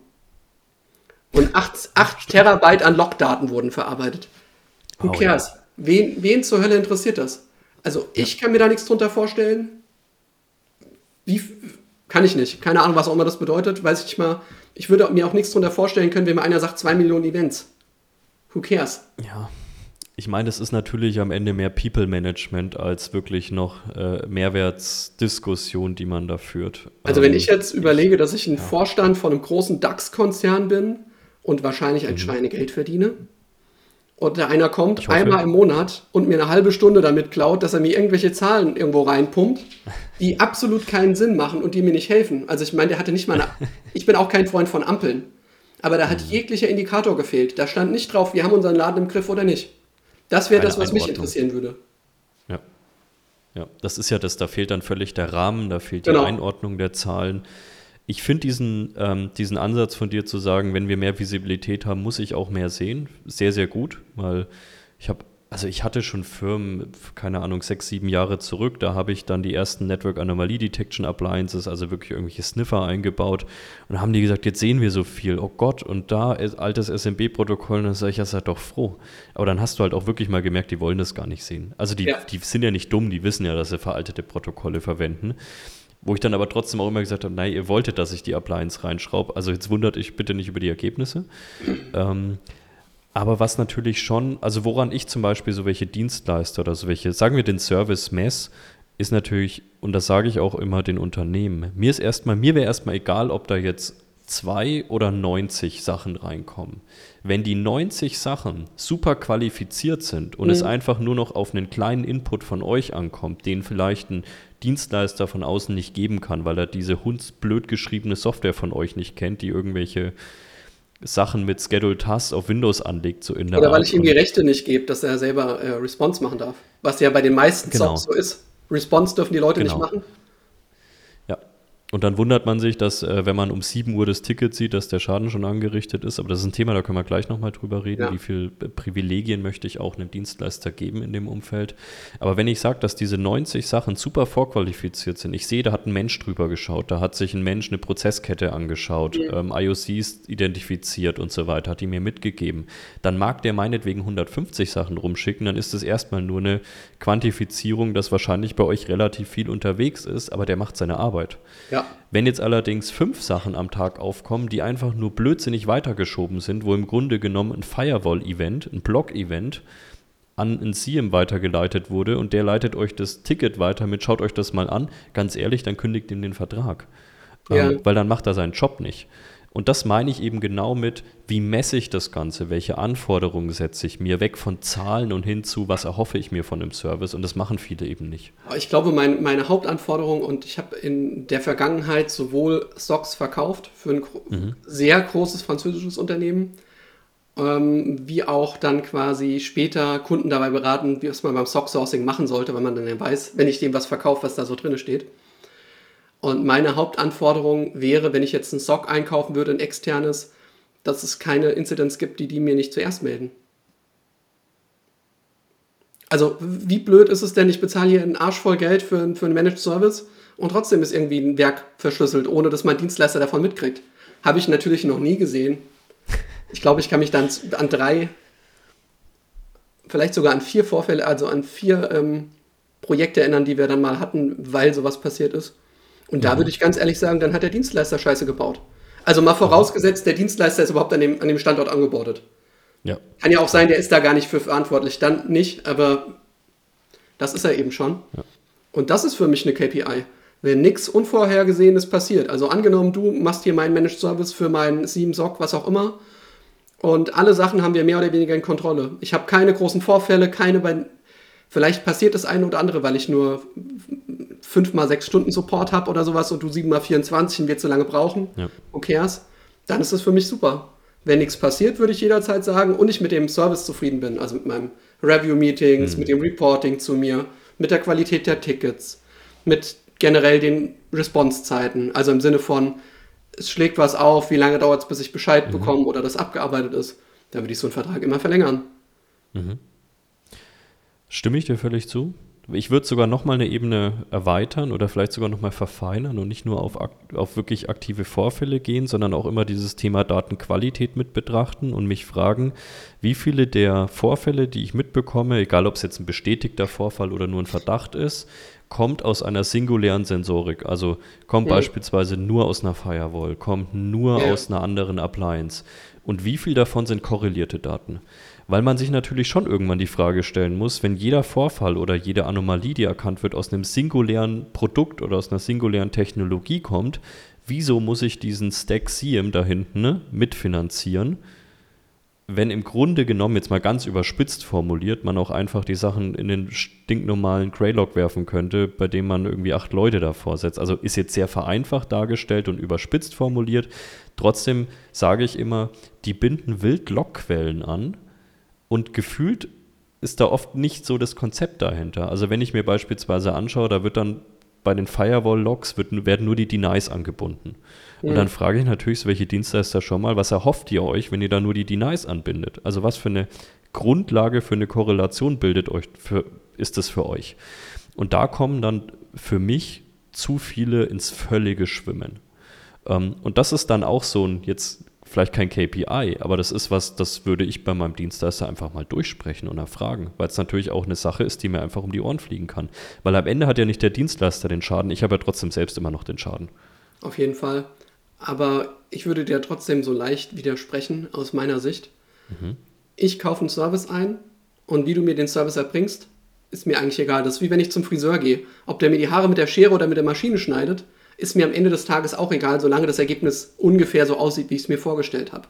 Und 8, 8 Terabyte an Logdaten wurden verarbeitet. Who oh, cares? Ja. Wen, wen zur Hölle interessiert das? Also ich kann mir da nichts drunter vorstellen. Wie kann ich nicht. Keine Ahnung, was auch immer das bedeutet. Weiß ich nicht mal. Ich würde mir auch nichts drunter vorstellen können, wenn mir einer sagt, 2 Millionen Events. Who cares? Ja. Ich meine, es ist natürlich am Ende mehr People-Management als wirklich noch äh, Mehrwertsdiskussion, die man da führt. Also wenn ähm, ich jetzt überlege, dass ich ein ja. Vorstand von einem großen DAX-Konzern bin und wahrscheinlich ein mhm. Schweinegeld verdiene, und da einer kommt einmal im Monat und mir eine halbe Stunde damit klaut, dass er mir irgendwelche Zahlen irgendwo reinpumpt, die absolut keinen Sinn machen und die mir nicht helfen. Also ich meine, der hatte nicht mal eine, ich bin auch kein Freund von Ampeln, aber da hat mhm. jeglicher Indikator gefehlt. Da stand nicht drauf, wir haben unseren Laden im Griff oder nicht. Das wäre das, was Einordnung. mich interessieren würde. Ja. Ja, das ist ja das, da fehlt dann völlig der Rahmen, da fehlt genau. die Einordnung der Zahlen. Ich finde diesen, ähm, diesen Ansatz von dir zu sagen, wenn wir mehr Visibilität haben, muss ich auch mehr sehen, sehr, sehr gut, weil ich habe also ich hatte schon Firmen, keine Ahnung, sechs, sieben Jahre zurück, da habe ich dann die ersten Network Anomaly Detection Appliances, also wirklich irgendwelche Sniffer eingebaut und haben die gesagt, jetzt sehen wir so viel, oh Gott, und da ist altes SMB-Protokoll, und dann sage ich, ja, seid doch froh. Aber dann hast du halt auch wirklich mal gemerkt, die wollen das gar nicht sehen. Also die, ja. die sind ja nicht dumm, die wissen ja, dass sie veraltete Protokolle verwenden. Wo ich dann aber trotzdem auch immer gesagt habe, nein, ihr wolltet, dass ich die Appliance reinschraube. Also jetzt wundert euch bitte nicht über die Ergebnisse. ähm, aber was natürlich schon, also woran ich zum Beispiel so welche Dienstleister oder so welche, sagen wir den Service Mess, ist natürlich, und das sage ich auch immer den Unternehmen, mir ist erstmal, mir wäre erstmal egal, ob da jetzt zwei oder 90 Sachen reinkommen. Wenn die 90 Sachen super qualifiziert sind und mhm. es einfach nur noch auf einen kleinen Input von euch ankommt, den vielleicht ein Dienstleister von außen nicht geben kann, weil er diese hundsblöd geschriebene Software von euch nicht kennt, die irgendwelche Sachen mit Schedule Tasks auf Windows anlegt, so in der Oder Art. weil ich ihm die Rechte nicht gebe, dass er selber äh, Response machen darf. Was ja bei den meisten genau. so ist. Response dürfen die Leute genau. nicht machen. Und dann wundert man sich, dass, äh, wenn man um 7 Uhr das Ticket sieht, dass der Schaden schon angerichtet ist. Aber das ist ein Thema, da können wir gleich nochmal drüber reden. Ja. Wie viel äh, Privilegien möchte ich auch einem Dienstleister geben in dem Umfeld? Aber wenn ich sage, dass diese 90 Sachen super vorqualifiziert sind, ich sehe, da hat ein Mensch drüber geschaut, da hat sich ein Mensch eine Prozesskette angeschaut, ja. ähm, IOCs identifiziert und so weiter, hat die mir mitgegeben. Dann mag der meinetwegen 150 Sachen rumschicken, dann ist es erstmal nur eine Quantifizierung, dass wahrscheinlich bei euch relativ viel unterwegs ist, aber der macht seine Arbeit. Ja. Wenn jetzt allerdings fünf Sachen am Tag aufkommen, die einfach nur blödsinnig weitergeschoben sind, wo im Grunde genommen ein Firewall-Event, ein Block-Event an ein SIEM weitergeleitet wurde und der leitet euch das Ticket weiter mit, schaut euch das mal an, ganz ehrlich, dann kündigt ihm den Vertrag. Ja. Ähm, weil dann macht er seinen Job nicht. Und das meine ich eben genau mit, wie messe ich das Ganze, welche Anforderungen setze ich mir, weg von Zahlen und hin zu, was erhoffe ich mir von einem Service. Und das machen viele eben nicht. Ich glaube, mein, meine Hauptanforderung, und ich habe in der Vergangenheit sowohl Stocks verkauft für ein mhm. sehr großes französisches Unternehmen, ähm, wie auch dann quasi später Kunden dabei beraten, wie es man beim Stock-Sourcing machen sollte, weil man dann ja weiß, wenn ich dem was verkaufe, was da so drin steht. Und meine Hauptanforderung wäre, wenn ich jetzt ein SOC einkaufen würde, ein externes, dass es keine Incidents gibt, die die mir nicht zuerst melden. Also, wie blöd ist es denn, ich bezahle hier einen Arsch voll Geld für, für einen Managed Service und trotzdem ist irgendwie ein Werk verschlüsselt, ohne dass mein Dienstleister davon mitkriegt. Habe ich natürlich noch nie gesehen. Ich glaube, ich kann mich dann an drei, vielleicht sogar an vier Vorfälle, also an vier ähm, Projekte erinnern, die wir dann mal hatten, weil sowas passiert ist. Und da würde ich ganz ehrlich sagen, dann hat der Dienstleister Scheiße gebaut. Also mal vorausgesetzt, der Dienstleister ist überhaupt an dem, an dem Standort angebordet. Ja. Kann ja auch sein, der ist da gar nicht für verantwortlich. Dann nicht, aber das ist er eben schon. Ja. Und das ist für mich eine KPI. Wenn nichts Unvorhergesehenes passiert, also angenommen, du machst hier meinen Managed Service für meinen 7 SOC, was auch immer, und alle Sachen haben wir mehr oder weniger in Kontrolle. Ich habe keine großen Vorfälle, keine bei. Vielleicht passiert das eine oder andere, weil ich nur 5 mal 6 Stunden Support habe oder sowas und du 7 mal 24 und wir zu lange brauchen, ja. okay, dann ist das für mich super. Wenn nichts passiert, würde ich jederzeit sagen und ich mit dem Service zufrieden bin, also mit meinem Review-Meetings, mhm. mit dem Reporting zu mir, mit der Qualität der Tickets, mit generell den Response-Zeiten, also im Sinne von, es schlägt was auf, wie lange dauert es, bis ich Bescheid mhm. bekomme oder das abgearbeitet ist, dann würde ich so einen Vertrag immer verlängern. Mhm. Stimme ich dir völlig zu? Ich würde sogar noch mal eine Ebene erweitern oder vielleicht sogar noch mal verfeinern und nicht nur auf, auf wirklich aktive Vorfälle gehen, sondern auch immer dieses Thema Datenqualität mit betrachten und mich fragen, wie viele der Vorfälle, die ich mitbekomme, egal ob es jetzt ein bestätigter Vorfall oder nur ein Verdacht ist, kommt aus einer singulären Sensorik. Also kommt ja. beispielsweise nur aus einer Firewall, kommt nur ja. aus einer anderen Appliance. Und wie viel davon sind korrelierte Daten? Weil man sich natürlich schon irgendwann die Frage stellen muss, wenn jeder Vorfall oder jede Anomalie, die erkannt wird, aus einem singulären Produkt oder aus einer singulären Technologie kommt, wieso muss ich diesen Stack SIEM da hinten ne, mitfinanzieren? wenn im Grunde genommen, jetzt mal ganz überspitzt formuliert, man auch einfach die Sachen in den stinknormalen Greylog werfen könnte, bei dem man irgendwie acht Leute davor setzt. Also ist jetzt sehr vereinfacht dargestellt und überspitzt formuliert. Trotzdem sage ich immer, die binden wild Logquellen an und gefühlt ist da oft nicht so das Konzept dahinter. Also wenn ich mir beispielsweise anschaue, da wird dann bei den Firewall-Logs werden nur die Denies angebunden. Und ja. dann frage ich natürlich so welche Dienstleister schon mal, was erhofft ihr euch, wenn ihr da nur die Denies anbindet? Also was für eine Grundlage für eine Korrelation bildet euch für, ist das für euch? Und da kommen dann für mich zu viele ins völlige Schwimmen. Ähm, und das ist dann auch so ein, jetzt vielleicht kein KPI, aber das ist was, das würde ich bei meinem Dienstleister einfach mal durchsprechen und erfragen, weil es natürlich auch eine Sache ist, die mir einfach um die Ohren fliegen kann. Weil am Ende hat ja nicht der Dienstleister den Schaden, ich habe ja trotzdem selbst immer noch den Schaden. Auf jeden Fall. Aber ich würde dir trotzdem so leicht widersprechen aus meiner Sicht. Mhm. Ich kaufe einen Service ein und wie du mir den Service erbringst, ist mir eigentlich egal. Das ist wie wenn ich zum Friseur gehe. Ob der mir die Haare mit der Schere oder mit der Maschine schneidet, ist mir am Ende des Tages auch egal, solange das Ergebnis ungefähr so aussieht, wie ich es mir vorgestellt habe.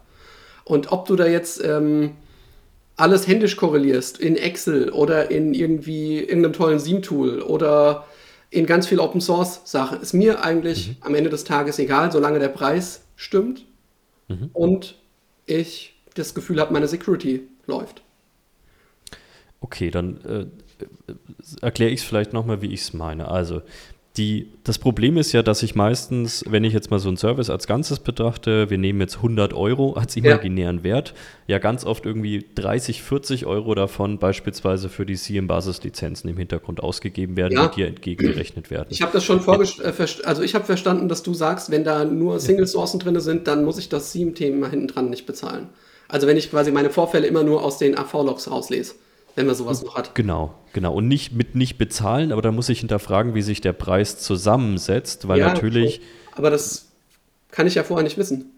Und ob du da jetzt ähm, alles händisch korrelierst in Excel oder in irgendwie irgendeinem tollen Seam-Tool oder in ganz viel Open Source Sachen. Ist mir eigentlich mhm. am Ende des Tages egal, solange der Preis stimmt mhm. und ich das Gefühl habe, meine Security läuft. Okay, dann äh, erkläre ich es vielleicht nochmal, wie ich es meine. Also, die, das Problem ist ja, dass ich meistens, wenn ich jetzt mal so einen Service als Ganzes betrachte, wir nehmen jetzt 100 Euro als imaginären ja. Wert, ja ganz oft irgendwie 30, 40 Euro davon beispielsweise für die CM-Basislizenzen im Hintergrund ausgegeben werden, ja. die dir entgegengerechnet werden. Ich habe das schon vorgestellt, äh, also ich habe verstanden, dass du sagst, wenn da nur Single-Sourcen drin sind, dann muss ich das CM-Thema hinten dran nicht bezahlen. Also wenn ich quasi meine Vorfälle immer nur aus den AV-Logs rauslese wenn man sowas noch hat. Genau, genau. Und nicht mit nicht bezahlen, aber da muss ich hinterfragen, wie sich der Preis zusammensetzt, weil ja, natürlich. Aber das kann ich ja vorher nicht wissen.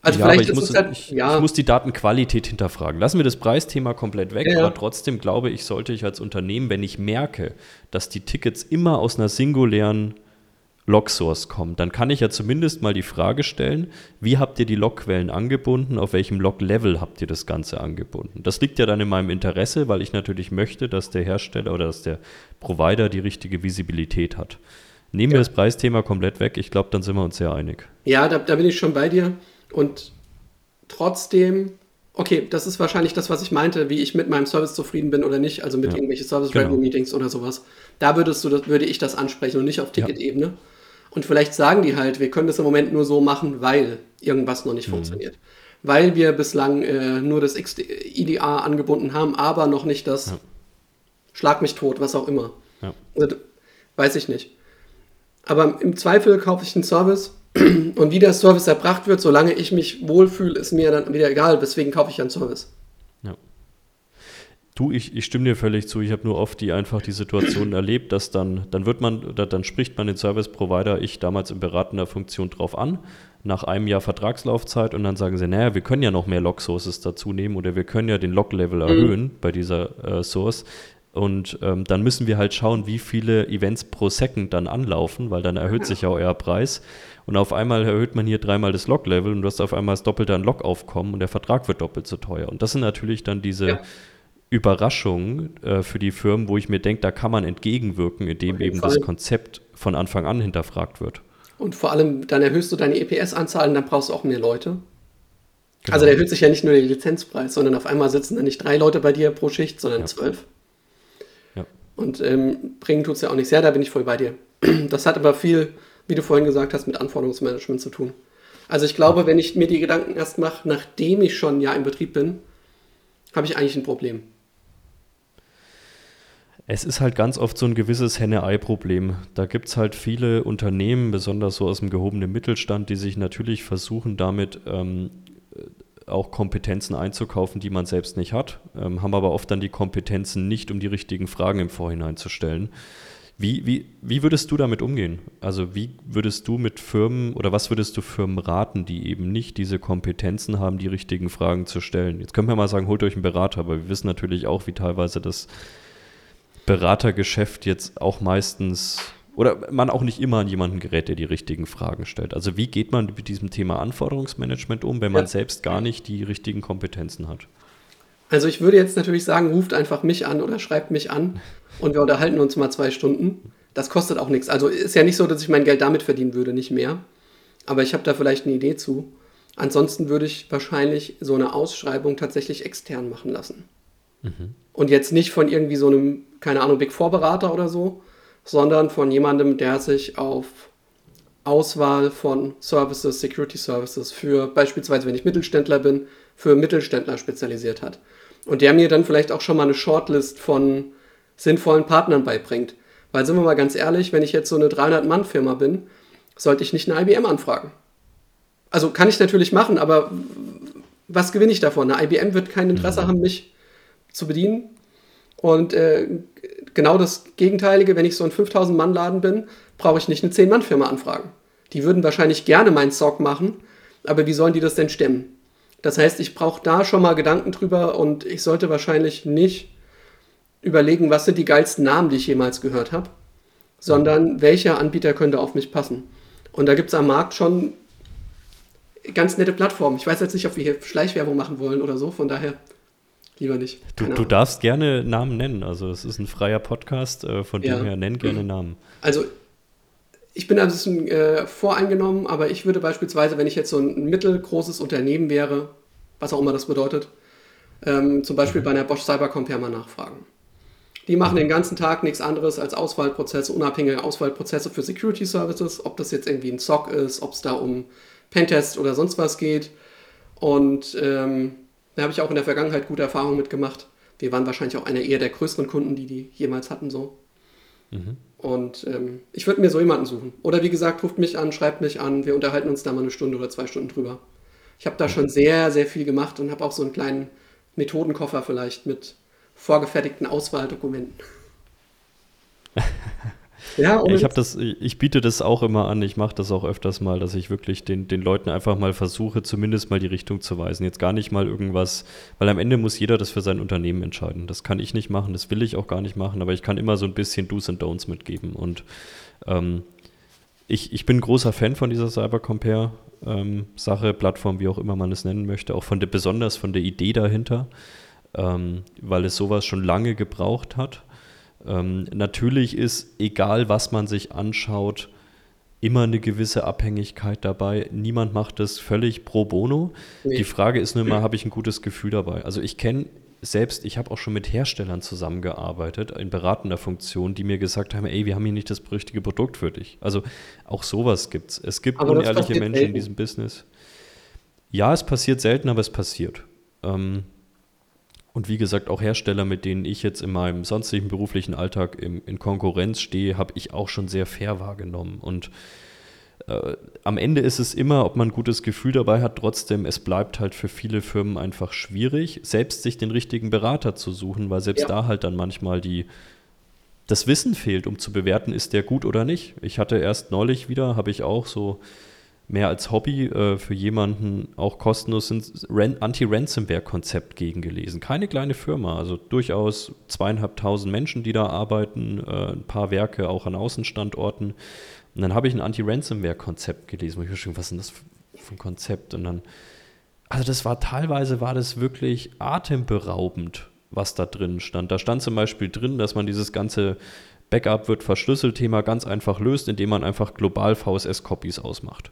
Also ja, vielleicht ich muss, halt, ich, ja. ich muss die Datenqualität hinterfragen. Lassen wir das Preisthema komplett weg, ja, aber trotzdem glaube ich, sollte ich als Unternehmen, wenn ich merke, dass die Tickets immer aus einer singulären Logsource kommt, dann kann ich ja zumindest mal die Frage stellen, wie habt ihr die Logquellen angebunden, auf welchem Log-Level habt ihr das Ganze angebunden? Das liegt ja dann in meinem Interesse, weil ich natürlich möchte, dass der Hersteller oder dass der Provider die richtige Visibilität hat. Nehmen ja. wir das Preisthema komplett weg, ich glaube, dann sind wir uns sehr einig. Ja, da, da bin ich schon bei dir und trotzdem okay, das ist wahrscheinlich das, was ich meinte, wie ich mit meinem Service zufrieden bin oder nicht, also mit ja. irgendwelchen Service Review genau. Meetings oder sowas. Da würdest du das, würde ich das ansprechen und nicht auf Ticket-Ebene. Ja. Und vielleicht sagen die halt, wir können das im Moment nur so machen, weil irgendwas noch nicht mhm. funktioniert. Weil wir bislang äh, nur das IDA angebunden haben, aber noch nicht das ja. Schlag mich tot, was auch immer. Ja. Also, weiß ich nicht. Aber im Zweifel kaufe ich einen Service und wie der Service erbracht wird, solange ich mich wohlfühle, ist mir dann wieder egal. Deswegen kaufe ich einen Service. Du, ich, ich stimme dir völlig zu. Ich habe nur oft die einfach die Situation erlebt, dass dann, dann wird man, dann spricht man den Service Provider, ich damals in beratender Funktion drauf an, nach einem Jahr Vertragslaufzeit und dann sagen sie, naja, wir können ja noch mehr Log-Sources dazu nehmen oder wir können ja den Log-Level mhm. erhöhen mhm. bei dieser äh, Source. Und ähm, dann müssen wir halt schauen, wie viele Events pro Second dann anlaufen, weil dann erhöht sich ja euer Preis. Und auf einmal erhöht man hier dreimal das Log-Level und du hast auf einmal das Doppelte an Log-Aufkommen und der Vertrag wird doppelt so teuer. Und das sind natürlich dann diese, ja. Überraschung äh, für die Firmen, wo ich mir denke, da kann man entgegenwirken, indem eben Fall. das Konzept von Anfang an hinterfragt wird. Und vor allem, dann erhöhst du deine EPS-Anzahl und dann brauchst du auch mehr Leute. Genau. Also da erhöht sich ja nicht nur der Lizenzpreis, sondern auf einmal sitzen dann nicht drei Leute bei dir pro Schicht, sondern ja. zwölf. Ja. Und ähm, bringen es ja auch nicht sehr, da bin ich voll bei dir. Das hat aber viel, wie du vorhin gesagt hast, mit Anforderungsmanagement zu tun. Also ich glaube, wenn ich mir die Gedanken erst mache, nachdem ich schon ja im Betrieb bin, habe ich eigentlich ein Problem. Es ist halt ganz oft so ein gewisses Henne-Ei-Problem. Da gibt es halt viele Unternehmen, besonders so aus dem gehobenen Mittelstand, die sich natürlich versuchen, damit ähm, auch Kompetenzen einzukaufen, die man selbst nicht hat, ähm, haben aber oft dann die Kompetenzen nicht, um die richtigen Fragen im Vorhinein zu stellen. Wie, wie, wie würdest du damit umgehen? Also wie würdest du mit Firmen oder was würdest du Firmen raten, die eben nicht diese Kompetenzen haben, die richtigen Fragen zu stellen? Jetzt können wir mal sagen, holt euch einen Berater, aber wir wissen natürlich auch, wie teilweise das Beratergeschäft jetzt auch meistens oder man auch nicht immer an jemanden gerät, der die richtigen Fragen stellt. Also wie geht man mit diesem Thema Anforderungsmanagement um, wenn man ja. selbst gar nicht die richtigen Kompetenzen hat? Also ich würde jetzt natürlich sagen, ruft einfach mich an oder schreibt mich an und wir unterhalten uns mal zwei Stunden. Das kostet auch nichts. Also ist ja nicht so, dass ich mein Geld damit verdienen würde, nicht mehr. Aber ich habe da vielleicht eine Idee zu. Ansonsten würde ich wahrscheinlich so eine Ausschreibung tatsächlich extern machen lassen. Mhm. Und jetzt nicht von irgendwie so einem, keine Ahnung, Big Four Berater oder so, sondern von jemandem, der sich auf Auswahl von Services, Security Services für beispielsweise, wenn ich Mittelständler bin, für Mittelständler spezialisiert hat. Und der mir dann vielleicht auch schon mal eine Shortlist von sinnvollen Partnern beibringt. Weil sind wir mal ganz ehrlich, wenn ich jetzt so eine 300-Mann-Firma bin, sollte ich nicht eine IBM anfragen. Also kann ich natürlich machen, aber was gewinne ich davon? Eine IBM wird kein Interesse mhm. haben, mich zu bedienen. Und äh, genau das Gegenteilige, wenn ich so ein 5000-Mann-Laden bin, brauche ich nicht eine 10-Mann-Firma anfragen. Die würden wahrscheinlich gerne meinen Sock machen, aber wie sollen die das denn stemmen? Das heißt, ich brauche da schon mal Gedanken drüber und ich sollte wahrscheinlich nicht überlegen, was sind die geilsten Namen, die ich jemals gehört habe, sondern welcher Anbieter könnte auf mich passen. Und da gibt es am Markt schon ganz nette Plattformen. Ich weiß jetzt nicht, ob wir hier Schleichwerbung machen wollen oder so, von daher lieber nicht. Du, du, darfst gerne Namen nennen. Also es ist ein freier Podcast, äh, von ja. dem her nenn gerne Namen. Also ich bin ein bisschen äh, voreingenommen, aber ich würde beispielsweise, wenn ich jetzt so ein mittelgroßes Unternehmen wäre, was auch immer das bedeutet, ähm, zum Beispiel mhm. bei einer Bosch Cybercompare mal nachfragen. Die machen mhm. den ganzen Tag nichts anderes als Auswahlprozesse, unabhängige Auswahlprozesse für Security Services, ob das jetzt irgendwie ein SOC ist, ob es da um Pentest oder sonst was geht. Und ähm, da habe ich auch in der Vergangenheit gute Erfahrungen mitgemacht. Wir waren wahrscheinlich auch einer eher der größeren Kunden, die die jemals hatten so. Mhm. Und ähm, ich würde mir so jemanden suchen. Oder wie gesagt, ruft mich an, schreibt mich an, wir unterhalten uns da mal eine Stunde oder zwei Stunden drüber. Ich habe da schon sehr, sehr viel gemacht und habe auch so einen kleinen Methodenkoffer vielleicht mit vorgefertigten Auswahldokumenten. Ja, ich habe das, ich biete das auch immer an, ich mache das auch öfters mal, dass ich wirklich den, den Leuten einfach mal versuche, zumindest mal die Richtung zu weisen. Jetzt gar nicht mal irgendwas, weil am Ende muss jeder das für sein Unternehmen entscheiden. Das kann ich nicht machen, das will ich auch gar nicht machen, aber ich kann immer so ein bisschen Do's und Don'ts mitgeben. Und ähm, ich, ich bin großer Fan von dieser Cybercompare-Sache, ähm, Plattform, wie auch immer man es nennen möchte, auch von der, besonders von der Idee dahinter, ähm, weil es sowas schon lange gebraucht hat ähm, natürlich ist, egal was man sich anschaut, immer eine gewisse Abhängigkeit dabei. Niemand macht das völlig pro bono. Nee. Die Frage ist nur immer, habe ich ein gutes Gefühl dabei? Also ich kenne selbst, ich habe auch schon mit Herstellern zusammengearbeitet in beratender Funktion, die mir gesagt haben, ey, wir haben hier nicht das richtige Produkt für dich. Also auch sowas gibt es. Es gibt unehrliche Menschen selten. in diesem Business. Ja, es passiert selten, aber es passiert. Ähm, und wie gesagt, auch Hersteller, mit denen ich jetzt in meinem sonstigen beruflichen Alltag im, in Konkurrenz stehe, habe ich auch schon sehr fair wahrgenommen. Und äh, am Ende ist es immer, ob man ein gutes Gefühl dabei hat, trotzdem, es bleibt halt für viele Firmen einfach schwierig, selbst sich den richtigen Berater zu suchen, weil selbst ja. da halt dann manchmal die, das Wissen fehlt, um zu bewerten, ist der gut oder nicht. Ich hatte erst neulich wieder, habe ich auch so mehr als Hobby äh, für jemanden auch kostenlos ein Anti-Ransomware-Konzept gegengelesen. Keine kleine Firma, also durchaus zweieinhalbtausend Menschen, die da arbeiten, äh, ein paar Werke auch an Außenstandorten. Und dann habe ich ein Anti-Ransomware-Konzept gelesen, wo ich schon, was ist denn das für ein Konzept? Und dann, also das war teilweise war das wirklich atemberaubend, was da drin stand. Da stand zum Beispiel drin, dass man dieses ganze Backup wird verschlüsselt Thema ganz einfach löst, indem man einfach global VSS-Copies ausmacht.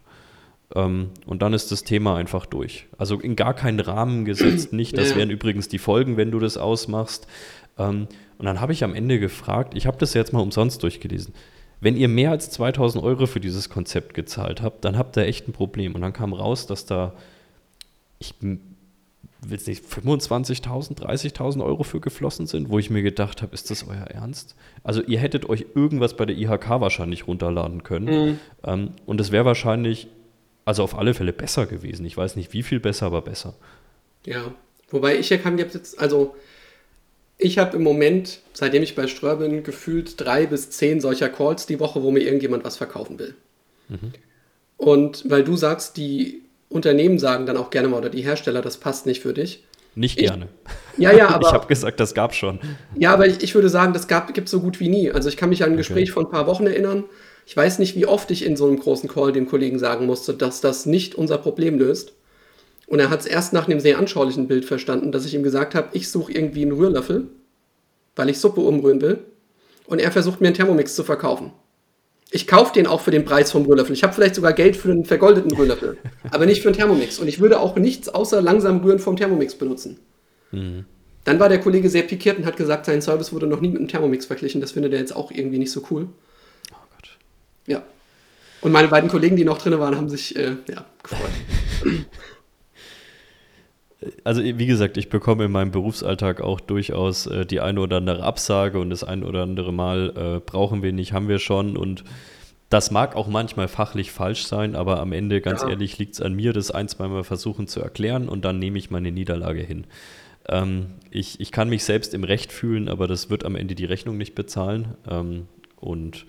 Ähm, und dann ist das Thema einfach durch. Also in gar keinen Rahmen gesetzt, nicht. Das wären übrigens die Folgen, wenn du das ausmachst. Ähm, und dann habe ich am Ende gefragt, ich habe das jetzt mal umsonst durchgelesen. wenn ihr mehr als 2000 Euro für dieses Konzept gezahlt habt, dann habt ihr echt ein Problem. Und dann kam raus, dass da, ich will es nicht, 25.000, 30.000 Euro für geflossen sind, wo ich mir gedacht habe, ist das euer Ernst? Also ihr hättet euch irgendwas bei der IHK wahrscheinlich runterladen können. Mhm. Ähm, und es wäre wahrscheinlich, also auf alle Fälle besser gewesen. Ich weiß nicht, wie viel besser, aber besser. Ja, wobei ich ja kann jetzt, also ich habe im Moment, seitdem ich bei Ströer bin, gefühlt drei bis zehn solcher Calls die Woche, wo mir irgendjemand was verkaufen will. Mhm. Und weil du sagst, die Unternehmen sagen dann auch gerne mal oder die Hersteller, das passt nicht für dich. Nicht gerne. Ich, ja, ja, aber. ich habe gesagt, das gab schon. Ja, aber ich, ich würde sagen, das gibt es so gut wie nie. Also ich kann mich an ein okay. Gespräch von ein paar Wochen erinnern. Ich weiß nicht, wie oft ich in so einem großen Call dem Kollegen sagen musste, dass das nicht unser Problem löst. Und er hat es erst nach einem sehr anschaulichen Bild verstanden, dass ich ihm gesagt habe, ich suche irgendwie einen Rührlöffel, weil ich Suppe umrühren will. Und er versucht mir einen Thermomix zu verkaufen. Ich kaufe den auch für den Preis vom Rührlöffel. Ich habe vielleicht sogar Geld für einen vergoldeten Rührlöffel, aber nicht für einen Thermomix. Und ich würde auch nichts außer langsam rühren vom Thermomix benutzen. Mhm. Dann war der Kollege sehr pikiert und hat gesagt, sein Service wurde noch nie mit einem Thermomix verglichen. Das findet er jetzt auch irgendwie nicht so cool. Ja. Und meine beiden Kollegen, die noch drin waren, haben sich äh, ja, gefreut. also wie gesagt, ich bekomme in meinem Berufsalltag auch durchaus äh, die eine oder andere Absage und das eine oder andere Mal äh, brauchen wir nicht, haben wir schon und das mag auch manchmal fachlich falsch sein, aber am Ende, ganz ja. ehrlich, liegt es an mir, das ein, zweimal versuchen zu erklären und dann nehme ich meine Niederlage hin. Ähm, ich, ich kann mich selbst im Recht fühlen, aber das wird am Ende die Rechnung nicht bezahlen. Ähm, und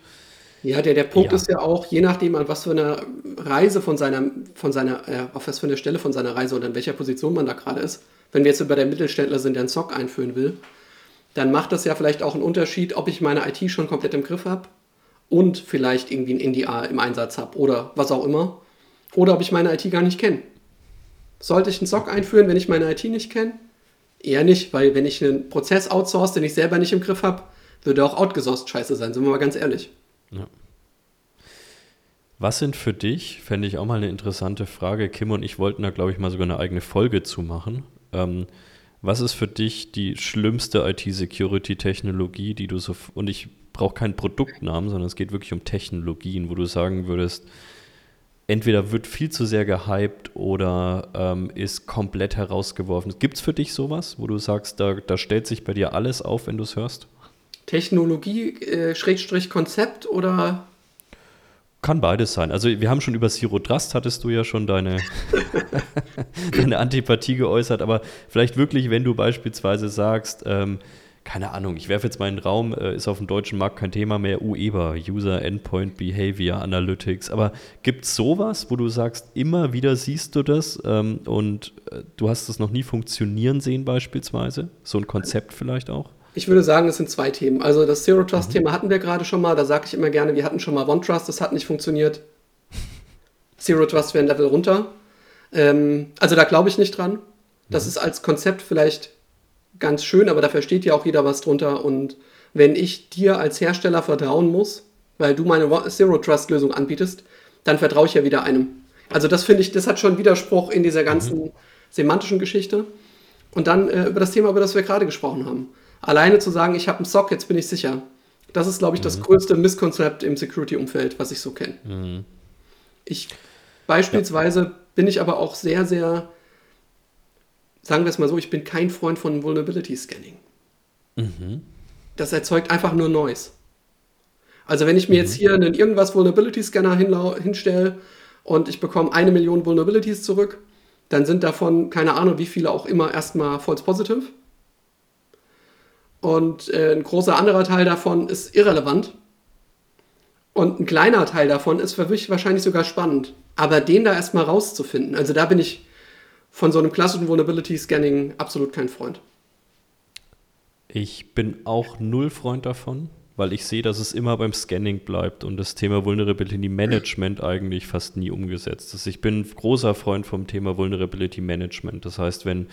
ja, der, der Punkt ja. ist ja auch, je nachdem, an was für eine Reise von seiner, von seiner, äh, auf was für eine Stelle von seiner Reise oder in welcher Position man da gerade ist. Wenn wir jetzt über der Mittelständler sind, der einen Sock einführen will, dann macht das ja vielleicht auch einen Unterschied, ob ich meine IT schon komplett im Griff habe und vielleicht irgendwie ein NDA im Einsatz habe oder was auch immer. Oder ob ich meine IT gar nicht kenne. Sollte ich einen Sock einführen, wenn ich meine IT nicht kenne? Eher nicht, weil wenn ich einen Prozess outsource, den ich selber nicht im Griff habe, würde auch outgesourced scheiße sein, sind wir mal ganz ehrlich. Ja. Was sind für dich, fände ich auch mal eine interessante Frage, Kim und ich wollten da, glaube ich, mal sogar eine eigene Folge zu machen. Ähm, was ist für dich die schlimmste IT-Security-Technologie, die du so, und ich brauche keinen Produktnamen, sondern es geht wirklich um Technologien, wo du sagen würdest, entweder wird viel zu sehr gehypt oder ähm, ist komplett herausgeworfen. Gibt es für dich sowas, wo du sagst, da, da stellt sich bei dir alles auf, wenn du es hörst? Technologie, äh, Schrägstrich Konzept oder? Kann beides sein. Also wir haben schon über Zero Trust, hattest du ja schon deine, deine Antipathie geäußert, aber vielleicht wirklich, wenn du beispielsweise sagst, ähm, keine Ahnung, ich werfe jetzt meinen Raum, äh, ist auf dem deutschen Markt kein Thema mehr, UEBA, User Endpoint Behavior Analytics, aber gibt es sowas, wo du sagst, immer wieder siehst du das ähm, und äh, du hast es noch nie funktionieren sehen beispielsweise? So ein Konzept vielleicht auch? Ich würde sagen, es sind zwei Themen. Also das Zero Trust-Thema mhm. hatten wir gerade schon mal. Da sage ich immer gerne, wir hatten schon mal One Trust, das hat nicht funktioniert. Zero Trust wäre ein Level runter. Ähm, also da glaube ich nicht dran. Das mhm. ist als Konzept vielleicht ganz schön, aber da versteht ja auch jeder was drunter. Und wenn ich dir als Hersteller vertrauen muss, weil du meine Zero Trust Lösung anbietest, dann vertraue ich ja wieder einem. Also das finde ich, das hat schon Widerspruch in dieser ganzen mhm. semantischen Geschichte. Und dann äh, über das Thema, über das wir gerade gesprochen haben alleine zu sagen, ich habe einen Sock, jetzt bin ich sicher. Das ist, glaube ich, das mhm. größte Misskonzept im Security-Umfeld, was ich so kenne. Mhm. Ich beispielsweise ja. bin ich aber auch sehr, sehr, sagen wir es mal so, ich bin kein Freund von Vulnerability Scanning. Mhm. Das erzeugt einfach nur Noise. Also wenn ich mir jetzt mhm. hier einen irgendwas Vulnerability Scanner hinstelle und ich bekomme eine Million Vulnerabilities zurück, dann sind davon keine Ahnung, wie viele auch immer erstmal false positive. Und äh, ein großer anderer Teil davon ist irrelevant. Und ein kleiner Teil davon ist für mich wahrscheinlich sogar spannend. Aber den da erstmal rauszufinden, also da bin ich von so einem klassischen Vulnerability Scanning absolut kein Freund. Ich bin auch null Freund davon, weil ich sehe, dass es immer beim Scanning bleibt und das Thema Vulnerability Management eigentlich fast nie umgesetzt ist. Ich bin großer Freund vom Thema Vulnerability Management. Das heißt, wenn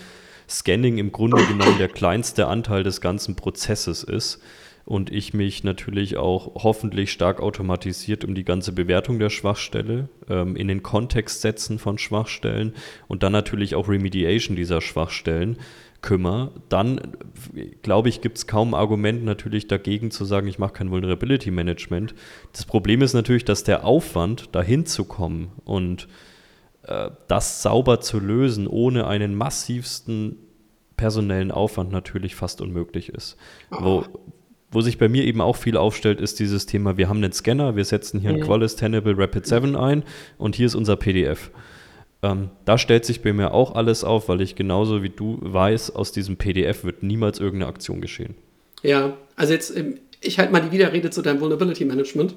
Scanning im Grunde genommen der kleinste Anteil des ganzen Prozesses ist, und ich mich natürlich auch hoffentlich stark automatisiert um die ganze Bewertung der Schwachstelle, ähm, in den Kontext setzen von Schwachstellen und dann natürlich auch Remediation dieser Schwachstellen kümmere, dann glaube ich, gibt es kaum Argument natürlich dagegen zu sagen, ich mache kein Vulnerability Management. Das Problem ist natürlich, dass der Aufwand, dahin zu kommen und das sauber zu lösen, ohne einen massivsten personellen Aufwand natürlich fast unmöglich ist. Wo, wo sich bei mir eben auch viel aufstellt, ist dieses Thema, wir haben einen Scanner, wir setzen hier mhm. ein Qualys Tenable Rapid 7 ein und hier ist unser PDF. Ähm, da stellt sich bei mir auch alles auf, weil ich genauso wie du weiß, aus diesem PDF wird niemals irgendeine Aktion geschehen. Ja, also jetzt, ähm, ich halte mal die Widerrede zu deinem Vulnerability Management.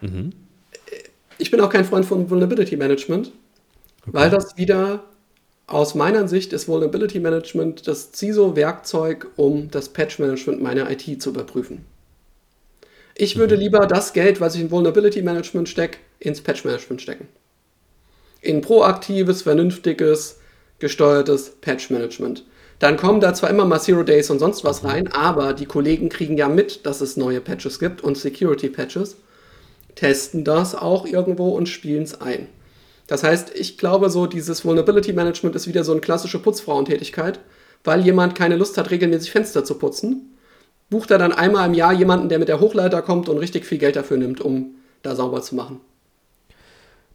Mhm. Ich bin auch kein Freund von Vulnerability Management, okay. weil das wieder aus meiner Sicht ist Vulnerability Management das CISO-Werkzeug, um das Patch-Management meiner IT zu überprüfen. Ich würde mhm. lieber das Geld, was ich in Vulnerability Management stecke, ins Patch-Management stecken in proaktives, vernünftiges, gesteuertes Patch-Management. Dann kommen da zwar immer mal Zero Days und sonst was rein, aber die Kollegen kriegen ja mit, dass es neue Patches gibt und Security-Patches, testen das auch irgendwo und spielen es ein. Das heißt, ich glaube, so dieses Vulnerability Management ist wieder so eine klassische Putzfrauentätigkeit, weil jemand keine Lust hat, regelmäßig Fenster zu putzen, bucht er dann einmal im Jahr jemanden, der mit der Hochleiter kommt und richtig viel Geld dafür nimmt, um da sauber zu machen.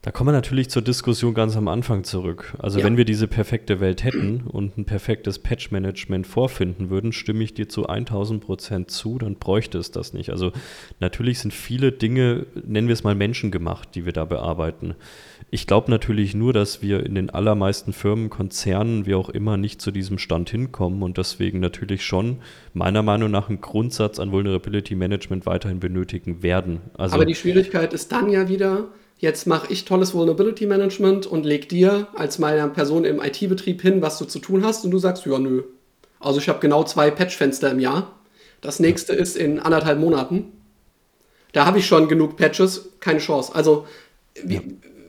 Da kommen wir natürlich zur Diskussion ganz am Anfang zurück. Also ja. wenn wir diese perfekte Welt hätten und ein perfektes Patch-Management vorfinden würden, stimme ich dir zu 1000 Prozent zu, dann bräuchte es das nicht. Also natürlich sind viele Dinge, nennen wir es mal menschengemacht, die wir da bearbeiten. Ich glaube natürlich nur, dass wir in den allermeisten Firmen, Konzernen, wie auch immer, nicht zu diesem Stand hinkommen und deswegen natürlich schon meiner Meinung nach einen Grundsatz an Vulnerability Management weiterhin benötigen werden. Also, Aber die Schwierigkeit ist dann ja wieder, jetzt mache ich tolles Vulnerability Management und leg dir als meiner Person im IT-Betrieb hin, was du zu tun hast und du sagst, ja, nö. Also ich habe genau zwei Patchfenster im Jahr. Das nächste ist in anderthalb Monaten. Da habe ich schon genug Patches, keine Chance. Also wir,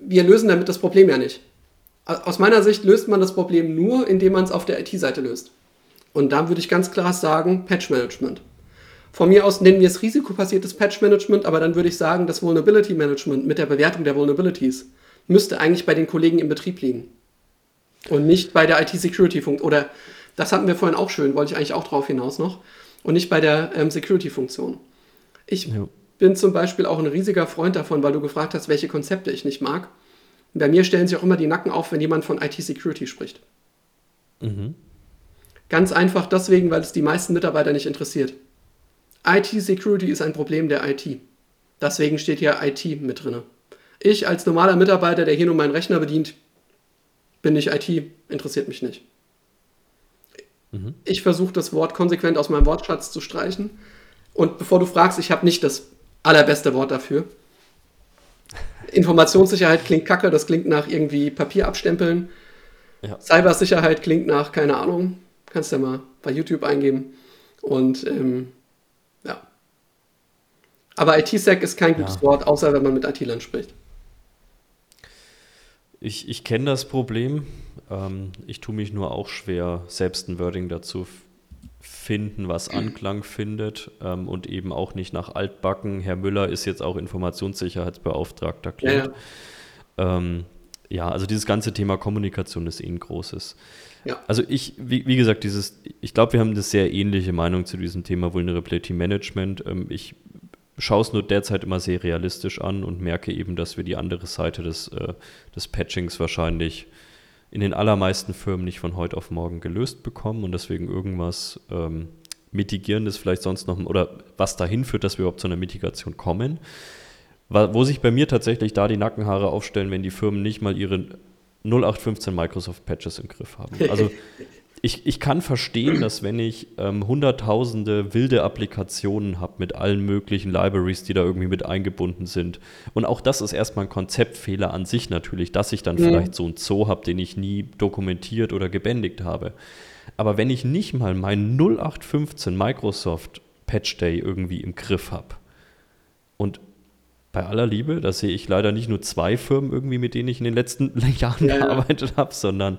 wir lösen damit das Problem ja nicht. Aus meiner Sicht löst man das Problem nur, indem man es auf der IT-Seite löst. Und da würde ich ganz klar sagen, Patch Management. Von mir aus nennen wir es risikobasiertes Patch Management, aber dann würde ich sagen, das Vulnerability Management mit der Bewertung der Vulnerabilities müsste eigentlich bei den Kollegen im Betrieb liegen. Und nicht bei der IT-Security-Funktion. Oder das hatten wir vorhin auch schön, wollte ich eigentlich auch drauf hinaus noch. Und nicht bei der ähm, Security-Funktion. Ich ja. bin zum Beispiel auch ein riesiger Freund davon, weil du gefragt hast, welche Konzepte ich nicht mag. Und bei mir stellen sich auch immer die Nacken auf, wenn jemand von IT-Security spricht. Mhm. Ganz einfach deswegen, weil es die meisten Mitarbeiter nicht interessiert. IT-Security ist ein Problem der IT. Deswegen steht hier IT mit drin. Ich als normaler Mitarbeiter, der hier nur meinen Rechner bedient, bin nicht IT, interessiert mich nicht. Mhm. Ich versuche das Wort konsequent aus meinem Wortschatz zu streichen. Und bevor du fragst, ich habe nicht das allerbeste Wort dafür. Informationssicherheit klingt kacke, das klingt nach irgendwie Papier abstempeln. Ja. Cybersicherheit klingt nach, keine Ahnung, kannst du ja mal bei YouTube eingeben. Und ähm, aber IT-Sec ist kein gutes ja. Wort, außer wenn man mit IT-Lern spricht. Ich, ich kenne das Problem. Ähm, ich tue mich nur auch schwer, selbst ein Wording dazu finden, was Anklang findet ähm, und eben auch nicht nach Altbacken. Herr Müller ist jetzt auch Informationssicherheitsbeauftragter. Ja, ja. Ähm, ja, also dieses ganze Thema Kommunikation ist eh ein großes. Ja. Also ich, wie, wie gesagt, dieses, ich glaube, wir haben eine sehr ähnliche Meinung zu diesem Thema Vulnerability Management. Ähm, ich schaue es nur derzeit immer sehr realistisch an und merke eben, dass wir die andere Seite des, äh, des Patchings wahrscheinlich in den allermeisten Firmen nicht von heute auf morgen gelöst bekommen und deswegen irgendwas ähm, Mitigierendes vielleicht sonst noch oder was dahin führt, dass wir überhaupt zu einer Mitigation kommen. Wo sich bei mir tatsächlich da die Nackenhaare aufstellen, wenn die Firmen nicht mal ihre 0815 Microsoft Patches im Griff haben. Also ich, ich kann verstehen, dass wenn ich ähm, hunderttausende wilde Applikationen habe mit allen möglichen Libraries, die da irgendwie mit eingebunden sind. Und auch das ist erstmal ein Konzeptfehler an sich natürlich, dass ich dann mhm. vielleicht so einen Zoo habe, den ich nie dokumentiert oder gebändigt habe. Aber wenn ich nicht mal meinen 0815 Microsoft Patch Day irgendwie im Griff habe und bei aller Liebe, da sehe ich leider nicht nur zwei Firmen irgendwie, mit denen ich in den letzten Jahren ja, gearbeitet habe, sondern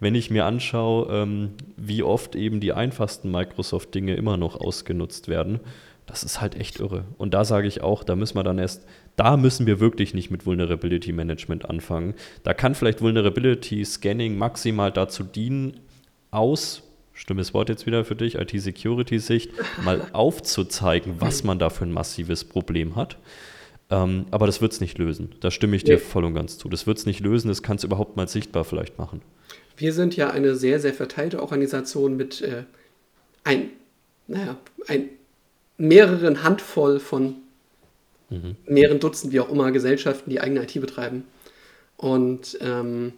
wenn ich mir anschaue, ähm, wie oft eben die einfachsten Microsoft-Dinge immer noch ausgenutzt werden, das ist halt echt irre. Und da sage ich auch, da müssen wir dann erst, da müssen wir wirklich nicht mit Vulnerability Management anfangen. Da kann vielleicht Vulnerability Scanning maximal dazu dienen, aus, stimmes Wort jetzt wieder für dich, IT-Security-Sicht, mal aufzuzeigen, was man da für ein massives Problem hat. Ähm, aber das wird es nicht lösen. Da stimme ich dir nee. voll und ganz zu. Das wird es nicht lösen, das kann es überhaupt mal sichtbar vielleicht machen. Wir sind ja eine sehr, sehr verteilte Organisation mit äh, ein, naja, ein mehreren Handvoll von mhm. mehreren Dutzend, wie auch immer, Gesellschaften, die eigene IT betreiben. Und ähm,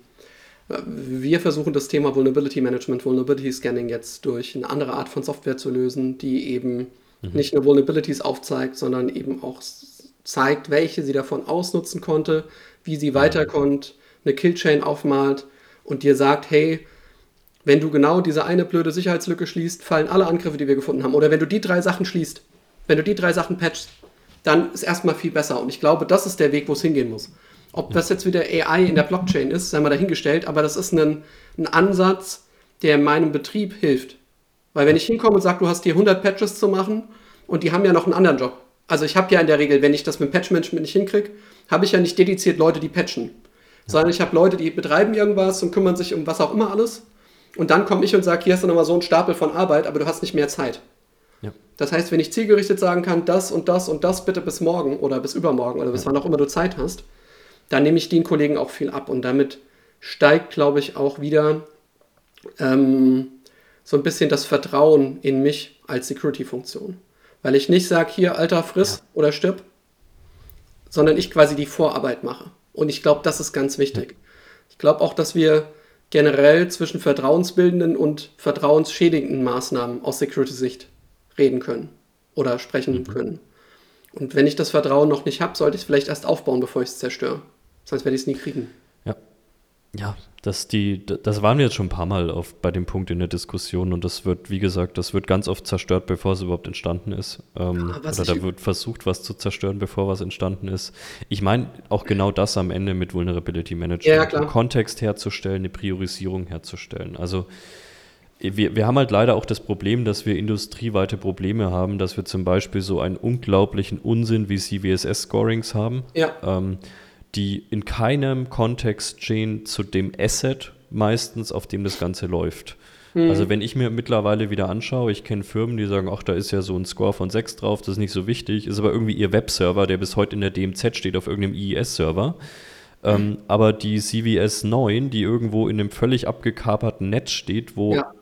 wir versuchen das Thema Vulnerability Management, Vulnerability Scanning jetzt durch eine andere Art von Software zu lösen, die eben mhm. nicht nur Vulnerabilities aufzeigt, sondern eben auch zeigt, welche sie davon ausnutzen konnte, wie sie weiter konnte, eine Killchain aufmalt und dir sagt, hey, wenn du genau diese eine blöde Sicherheitslücke schließt, fallen alle Angriffe, die wir gefunden haben. Oder wenn du die drei Sachen schließt, wenn du die drei Sachen patchst, dann ist erstmal viel besser. Und ich glaube, das ist der Weg, wo es hingehen muss. Ob das jetzt wieder AI in der Blockchain ist, sei mal dahingestellt, aber das ist ein, ein Ansatz, der meinem Betrieb hilft. Weil wenn ich hinkomme und sage, du hast hier 100 Patches zu machen und die haben ja noch einen anderen Job. Also ich habe ja in der Regel, wenn ich das mit Patch-Management nicht hinkriege, habe ich ja nicht dediziert Leute, die patchen. Sondern ich habe Leute, die betreiben irgendwas und kümmern sich um was auch immer alles. Und dann komme ich und sage, hier hast du nochmal so einen Stapel von Arbeit, aber du hast nicht mehr Zeit. Ja. Das heißt, wenn ich zielgerichtet sagen kann, das und das und das bitte bis morgen oder bis übermorgen oder bis ja. wann auch immer du Zeit hast, dann nehme ich den Kollegen auch viel ab. Und damit steigt, glaube ich, auch wieder ähm, so ein bisschen das Vertrauen in mich als Security-Funktion. Weil ich nicht sage, hier, Alter, friss ja. oder stirb, sondern ich quasi die Vorarbeit mache. Und ich glaube, das ist ganz wichtig. Ich glaube auch, dass wir generell zwischen vertrauensbildenden und vertrauensschädigenden Maßnahmen aus Security-Sicht reden können oder sprechen mhm. können. Und wenn ich das Vertrauen noch nicht habe, sollte ich es vielleicht erst aufbauen, bevor ich es zerstöre. Sonst werde ich es nie kriegen. Ja. Das, die, das waren wir jetzt schon ein paar Mal auf, bei dem Punkt in der Diskussion und das wird, wie gesagt, das wird ganz oft zerstört, bevor es überhaupt entstanden ist. Ähm, ja, oder da wird versucht, was zu zerstören, bevor was entstanden ist. Ich meine auch genau das am Ende mit Vulnerability Management. Ja. Kontext herzustellen, eine Priorisierung herzustellen. Also wir, wir haben halt leider auch das Problem, dass wir industrieweite Probleme haben, dass wir zum Beispiel so einen unglaublichen Unsinn wie CVSS-Scorings haben, ja. ähm, die in keinem Kontext stehen zu dem Asset meistens, auf dem das Ganze läuft. Mhm. Also wenn ich mir mittlerweile wieder anschaue, ich kenne Firmen, die sagen, ach, da ist ja so ein Score von 6 drauf, das ist nicht so wichtig, ist aber irgendwie ihr Webserver, der bis heute in der DMZ steht, auf irgendeinem IIS-Server. Ähm, aber die CVS 9, die irgendwo in einem völlig abgekaperten Netz steht, wo ja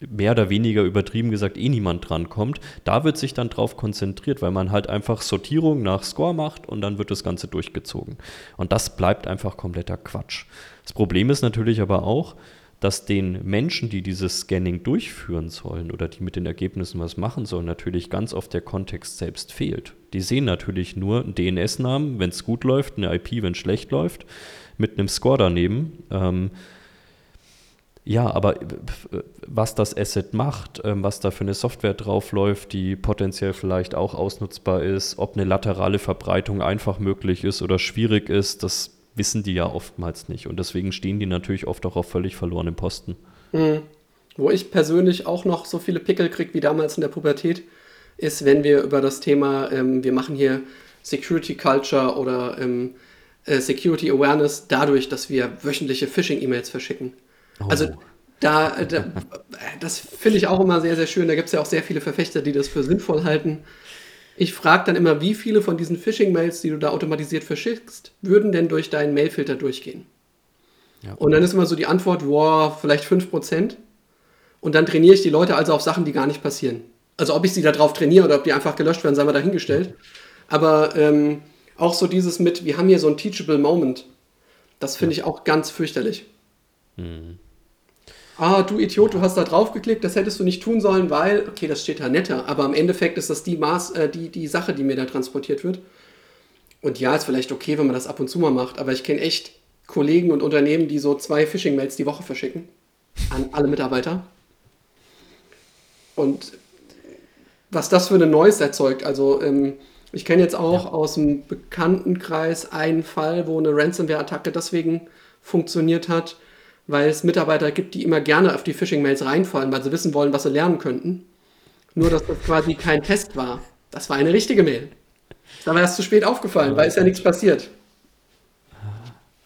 mehr oder weniger übertrieben gesagt eh niemand drankommt. Da wird sich dann drauf konzentriert, weil man halt einfach Sortierung nach Score macht und dann wird das Ganze durchgezogen. Und das bleibt einfach kompletter Quatsch. Das Problem ist natürlich aber auch, dass den Menschen, die dieses Scanning durchführen sollen oder die mit den Ergebnissen was machen sollen, natürlich ganz oft der Kontext selbst fehlt. Die sehen natürlich nur einen DNS-Namen, wenn es gut läuft, eine IP, wenn es schlecht läuft, mit einem Score daneben. Ähm, ja, aber äh, was das Asset macht, ähm, was da für eine Software draufläuft, die potenziell vielleicht auch ausnutzbar ist, ob eine laterale Verbreitung einfach möglich ist oder schwierig ist, das wissen die ja oftmals nicht. Und deswegen stehen die natürlich oft auch auf völlig verlorenen Posten. Mhm. Wo ich persönlich auch noch so viele Pickel kriege wie damals in der Pubertät, ist, wenn wir über das Thema, ähm, wir machen hier Security Culture oder ähm, äh, Security Awareness dadurch, dass wir wöchentliche Phishing-E-Mails verschicken. Also oh. da, da das finde ich auch immer sehr, sehr schön. Da gibt es ja auch sehr viele Verfechter, die das für sinnvoll halten. Ich frage dann immer, wie viele von diesen Phishing-Mails, die du da automatisiert verschickst, würden denn durch deinen Mailfilter durchgehen? Ja. Und dann ist immer so die Antwort, wow, vielleicht 5%. Und dann trainiere ich die Leute also auf Sachen, die gar nicht passieren. Also ob ich sie darauf trainiere oder ob die einfach gelöscht werden, sei mal dahingestellt. Aber ähm, auch so dieses mit, wir haben hier so ein Teachable Moment, das finde ich auch ganz fürchterlich. Mhm ah, du Idiot, du hast da drauf geklickt, das hättest du nicht tun sollen, weil, okay, das steht da netter, aber im Endeffekt ist das die, Maß, äh, die, die Sache, die mir da transportiert wird. Und ja, ist vielleicht okay, wenn man das ab und zu mal macht, aber ich kenne echt Kollegen und Unternehmen, die so zwei Phishing-Mails die Woche verschicken an alle Mitarbeiter. Und was das für eine Noise erzeugt, also ähm, ich kenne jetzt auch ja. aus dem Bekanntenkreis einen Fall, wo eine Ransomware-Attacke deswegen funktioniert hat, weil es Mitarbeiter gibt, die immer gerne auf die Phishing-Mails reinfallen, weil sie wissen wollen, was sie lernen könnten. Nur, dass das quasi kein Test war. Das war eine richtige Mail. Da war erst zu spät aufgefallen, weil ist ja nichts passiert.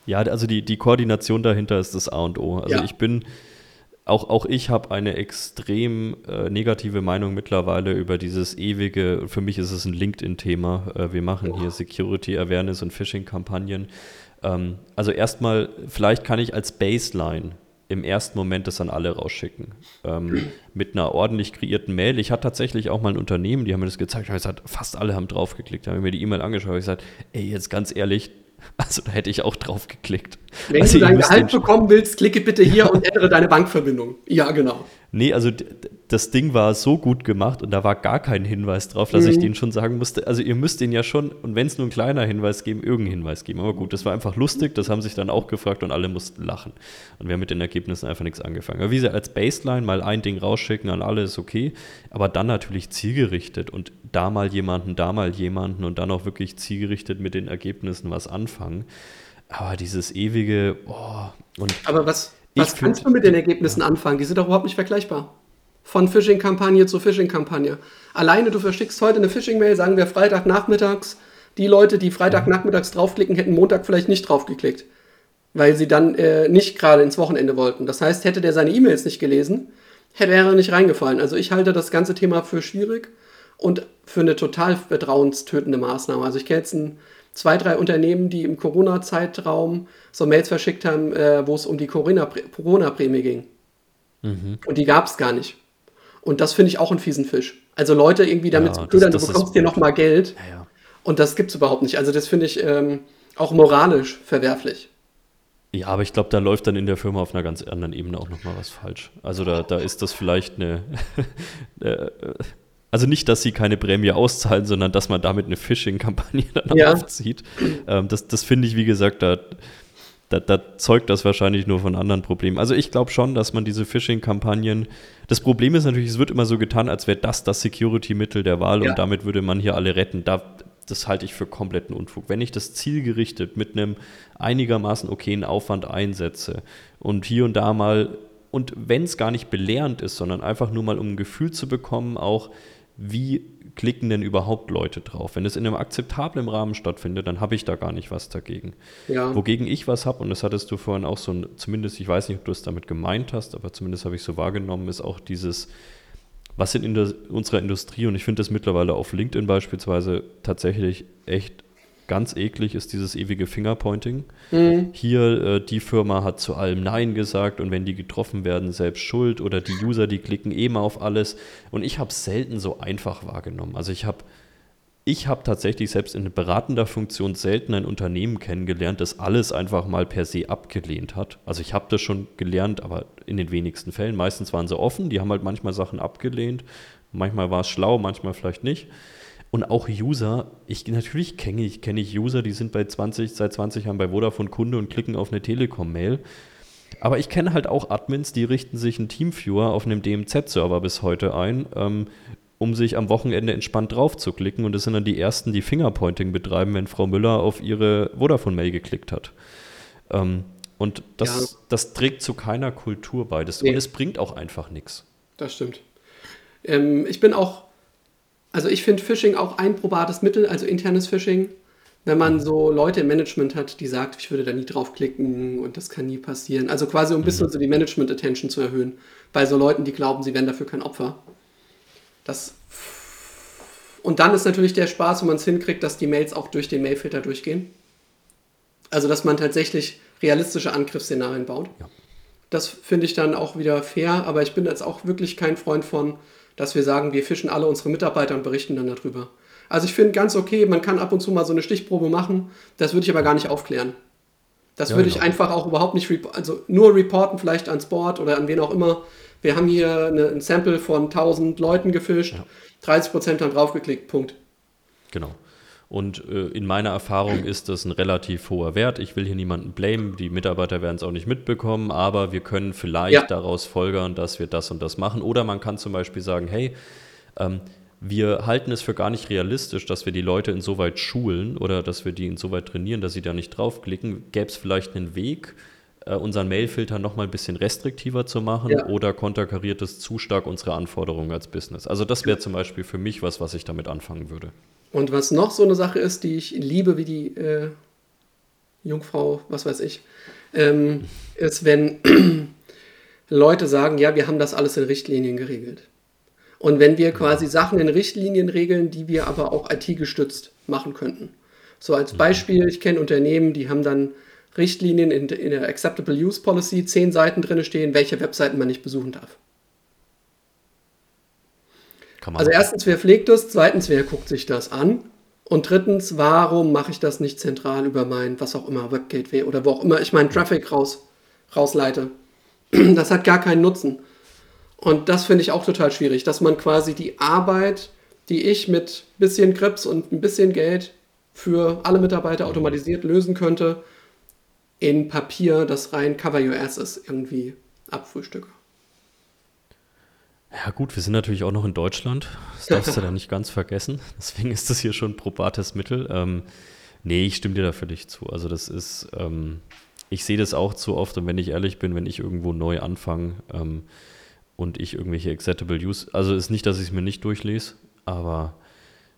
Ja, also die, die Koordination dahinter ist das A und O. Also ja. ich bin, auch, auch ich habe eine extrem äh, negative Meinung mittlerweile über dieses ewige, für mich ist es ein LinkedIn-Thema. Äh, wir machen hier Security Awareness und Phishing-Kampagnen. Ähm, also erstmal, vielleicht kann ich als Baseline im ersten Moment das an alle rausschicken. Ähm, mit einer ordentlich kreierten Mail. Ich hatte tatsächlich auch mal ein Unternehmen, die haben mir das gezeigt, ich gesagt, fast alle haben draufgeklickt. Da habe ich mir die E-Mail angeschaut und gesagt, ey, jetzt ganz ehrlich, also da hätte ich auch drauf geklickt. Wenn also du dein Gehalt bekommen willst, klicke bitte hier und ändere deine Bankverbindung. Ja, genau. Nee, also das Ding war so gut gemacht und da war gar kein Hinweis drauf, dass mhm. ich denen schon sagen musste, also ihr müsst den ja schon, und wenn es nur ein kleiner Hinweis geben, irgendeinen Hinweis geben. Aber gut, das war einfach lustig, das haben sich dann auch gefragt und alle mussten lachen. Und wir haben mit den Ergebnissen einfach nichts angefangen. Aber wie gesagt, als Baseline mal ein Ding rausschicken an alle ist okay, aber dann natürlich zielgerichtet und da mal jemanden, da mal jemanden und dann auch wirklich zielgerichtet mit den Ergebnissen was anfangen. Aber dieses ewige, oh, und. Aber was, was kannst du mit den Ergebnissen ja. anfangen? Die sind doch überhaupt nicht vergleichbar. Von Phishing-Kampagne zu Phishing-Kampagne. Alleine, du verschickst heute eine Phishing-Mail, sagen wir Freitagnachmittags. Die Leute, die Freitagnachmittags draufklicken, hätten Montag vielleicht nicht draufgeklickt. Weil sie dann äh, nicht gerade ins Wochenende wollten. Das heißt, hätte der seine E-Mails nicht gelesen, hätte er nicht reingefallen. Also ich halte das ganze Thema für schwierig und für eine total vertrauenstötende Maßnahme. Also ich kenne jetzt ein zwei, drei Unternehmen, die im Corona-Zeitraum so Mails verschickt haben, äh, wo es um die Corona-Prämie ging. Mhm. Und die gab es gar nicht. Und das finde ich auch einen fiesen Fisch. Also Leute irgendwie damit ja, zu ködern, du bekommst dir nochmal Geld. Ja, ja. Und das gibt es überhaupt nicht. Also das finde ich ähm, auch moralisch verwerflich. Ja, aber ich glaube, da läuft dann in der Firma auf einer ganz anderen Ebene auch nochmal was falsch. Also da, da ist das vielleicht eine, äh, also nicht, dass sie keine Prämie auszahlen, sondern dass man damit eine Phishing-Kampagne dann ja. aufzieht. Ähm, das das finde ich, wie gesagt, da, da, da, zeugt das wahrscheinlich nur von anderen Problemen. Also ich glaube schon, dass man diese Phishing-Kampagnen. Das Problem ist natürlich, es wird immer so getan, als wäre das das Security-Mittel der Wahl ja. und damit würde man hier alle retten. Da, das halte ich für kompletten Unfug. Wenn ich das zielgerichtet mit einem einigermaßen okayen Aufwand einsetze und hier und da mal, und wenn es gar nicht belehrend ist, sondern einfach nur mal um ein Gefühl zu bekommen, auch wie klicken denn überhaupt Leute drauf? Wenn es in einem akzeptablen Rahmen stattfindet, dann habe ich da gar nicht was dagegen. Ja. Wogegen ich was habe, und das hattest du vorhin auch so, zumindest, ich weiß nicht, ob du es damit gemeint hast, aber zumindest habe ich so wahrgenommen, ist auch dieses, was in unserer Industrie, und ich finde das mittlerweile auf LinkedIn beispielsweise tatsächlich echt Ganz eklig ist dieses ewige Fingerpointing. Mhm. Hier, äh, die Firma hat zu allem Nein gesagt und wenn die getroffen werden, selbst schuld oder die User, die klicken eh mal auf alles. Und ich habe es selten so einfach wahrgenommen. Also ich habe ich habe tatsächlich selbst in beratender Funktion selten ein Unternehmen kennengelernt, das alles einfach mal per se abgelehnt hat. Also ich habe das schon gelernt, aber in den wenigsten Fällen. Meistens waren sie offen, die haben halt manchmal Sachen abgelehnt. Manchmal war es schlau, manchmal vielleicht nicht. Und auch User, ich natürlich kenne ich, kenne ich User, die sind bei 20, seit 20 Jahren bei Vodafone Kunde und klicken auf eine Telekom-Mail. Aber ich kenne halt auch Admins, die richten sich einen Teamviewer auf einem DMZ-Server bis heute ein, ähm, um sich am Wochenende entspannt drauf zu klicken. Und das sind dann die ersten, die Fingerpointing betreiben, wenn Frau Müller auf ihre Vodafone-Mail geklickt hat. Ähm, und das, ja. das trägt zu keiner Kultur bei. Das, nee. Und es bringt auch einfach nichts. Das stimmt. Ähm, ich bin auch also ich finde Phishing auch ein probates Mittel, also internes Phishing. Wenn man so Leute im Management hat, die sagt, ich würde da nie draufklicken und das kann nie passieren. Also quasi um ein bisschen mhm. so die Management-Attention zu erhöhen. Bei so Leuten, die glauben, sie wären dafür kein Opfer. Das und dann ist natürlich der Spaß, wenn man es hinkriegt, dass die Mails auch durch den Mailfilter durchgehen. Also, dass man tatsächlich realistische Angriffsszenarien baut. Ja. Das finde ich dann auch wieder fair, aber ich bin jetzt auch wirklich kein Freund von, dass wir sagen, wir fischen alle unsere Mitarbeiter und berichten dann darüber. Also ich finde ganz okay, man kann ab und zu mal so eine Stichprobe machen, das würde ich aber gar nicht aufklären. Das ja, würde ich genau. einfach auch überhaupt nicht, also nur reporten vielleicht ans Board oder an wen auch immer. Wir haben hier eine, ein Sample von 1000 Leuten gefischt, ja. 30% haben draufgeklickt, Punkt. Genau. Und äh, in meiner Erfahrung ist das ein relativ hoher Wert. Ich will hier niemanden blamen, die Mitarbeiter werden es auch nicht mitbekommen, aber wir können vielleicht ja. daraus folgern, dass wir das und das machen. Oder man kann zum Beispiel sagen, hey, ähm, wir halten es für gar nicht realistisch, dass wir die Leute insoweit schulen oder dass wir die insoweit trainieren, dass sie da nicht draufklicken. Gäbe es vielleicht einen Weg, äh, unseren Mailfilter noch mal ein bisschen restriktiver zu machen ja. oder konterkariert es zu stark unsere Anforderungen als Business. Also das wäre zum Beispiel für mich was, was ich damit anfangen würde. Und was noch so eine Sache ist, die ich liebe, wie die äh, Jungfrau, was weiß ich, ähm, ist, wenn Leute sagen, ja, wir haben das alles in Richtlinien geregelt. Und wenn wir quasi Sachen in Richtlinien regeln, die wir aber auch IT-gestützt machen könnten. So als Beispiel, ich kenne Unternehmen, die haben dann Richtlinien in, in der Acceptable Use Policy, zehn Seiten drin stehen, welche Webseiten man nicht besuchen darf. Also erstens, wer pflegt das? Zweitens, wer guckt sich das an? Und drittens, warum mache ich das nicht zentral über mein, was auch immer, Webgateway oder wo auch immer ich meinen Traffic raus, rausleite? Das hat gar keinen Nutzen. Und das finde ich auch total schwierig, dass man quasi die Arbeit, die ich mit bisschen Grips und ein bisschen Geld für alle Mitarbeiter automatisiert lösen könnte, in Papier, das rein Cover Your Asses irgendwie abfrühstücke. Ja gut, wir sind natürlich auch noch in Deutschland. Das darfst du da nicht ganz vergessen. Deswegen ist das hier schon ein probates Mittel. Ähm, nee, ich stimme dir da völlig zu. Also das ist, ähm, ich sehe das auch zu oft und wenn ich ehrlich bin, wenn ich irgendwo neu anfange ähm, und ich irgendwelche Acceptable Use, also ist nicht, dass ich es mir nicht durchlese, aber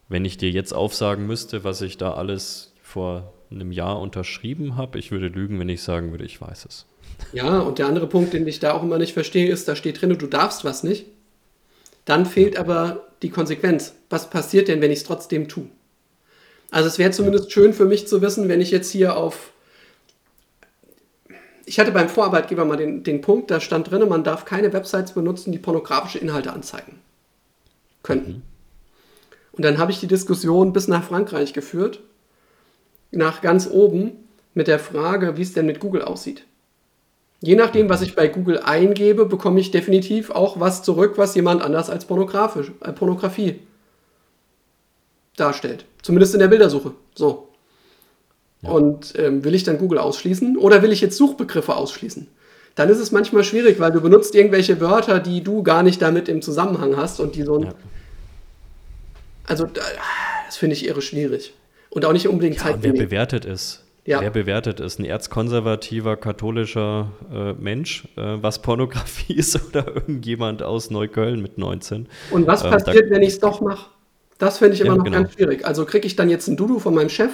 wenn ich dir jetzt aufsagen müsste, was ich da alles vor einem Jahr unterschrieben habe, ich würde lügen, wenn ich sagen würde, ich weiß es. Ja, und der andere Punkt, den ich da auch immer nicht verstehe, ist, da steht drin, du darfst was nicht. Dann fehlt aber die Konsequenz. Was passiert denn, wenn ich es trotzdem tue? Also es wäre zumindest schön für mich zu wissen, wenn ich jetzt hier auf... Ich hatte beim Vorarbeitgeber mal den, den Punkt, da stand drin, man darf keine Websites benutzen, die pornografische Inhalte anzeigen könnten. Mhm. Und dann habe ich die Diskussion bis nach Frankreich geführt, nach ganz oben, mit der Frage, wie es denn mit Google aussieht. Je nachdem, was ich bei Google eingebe, bekomme ich definitiv auch was zurück, was jemand anders als pornografisch, äh, Pornografie darstellt. Zumindest in der Bildersuche. So. Ja. Und ähm, will ich dann Google ausschließen oder will ich jetzt Suchbegriffe ausschließen? Dann ist es manchmal schwierig, weil du benutzt irgendwelche Wörter, die du gar nicht damit im Zusammenhang hast und die so ein. Ja. Also, das finde ich irre schwierig. Und auch nicht unbedingt ja, Zeit. Wer bewertet es? Ja. Wer bewertet es? Ein erzkonservativer, katholischer äh, Mensch, äh, was Pornografie ist, oder irgendjemand aus Neukölln mit 19? Und was ähm, passiert, wenn ich es doch mache? Das finde ich immer ja, noch genau. ganz schwierig. Also kriege ich dann jetzt ein Dudu von meinem Chef?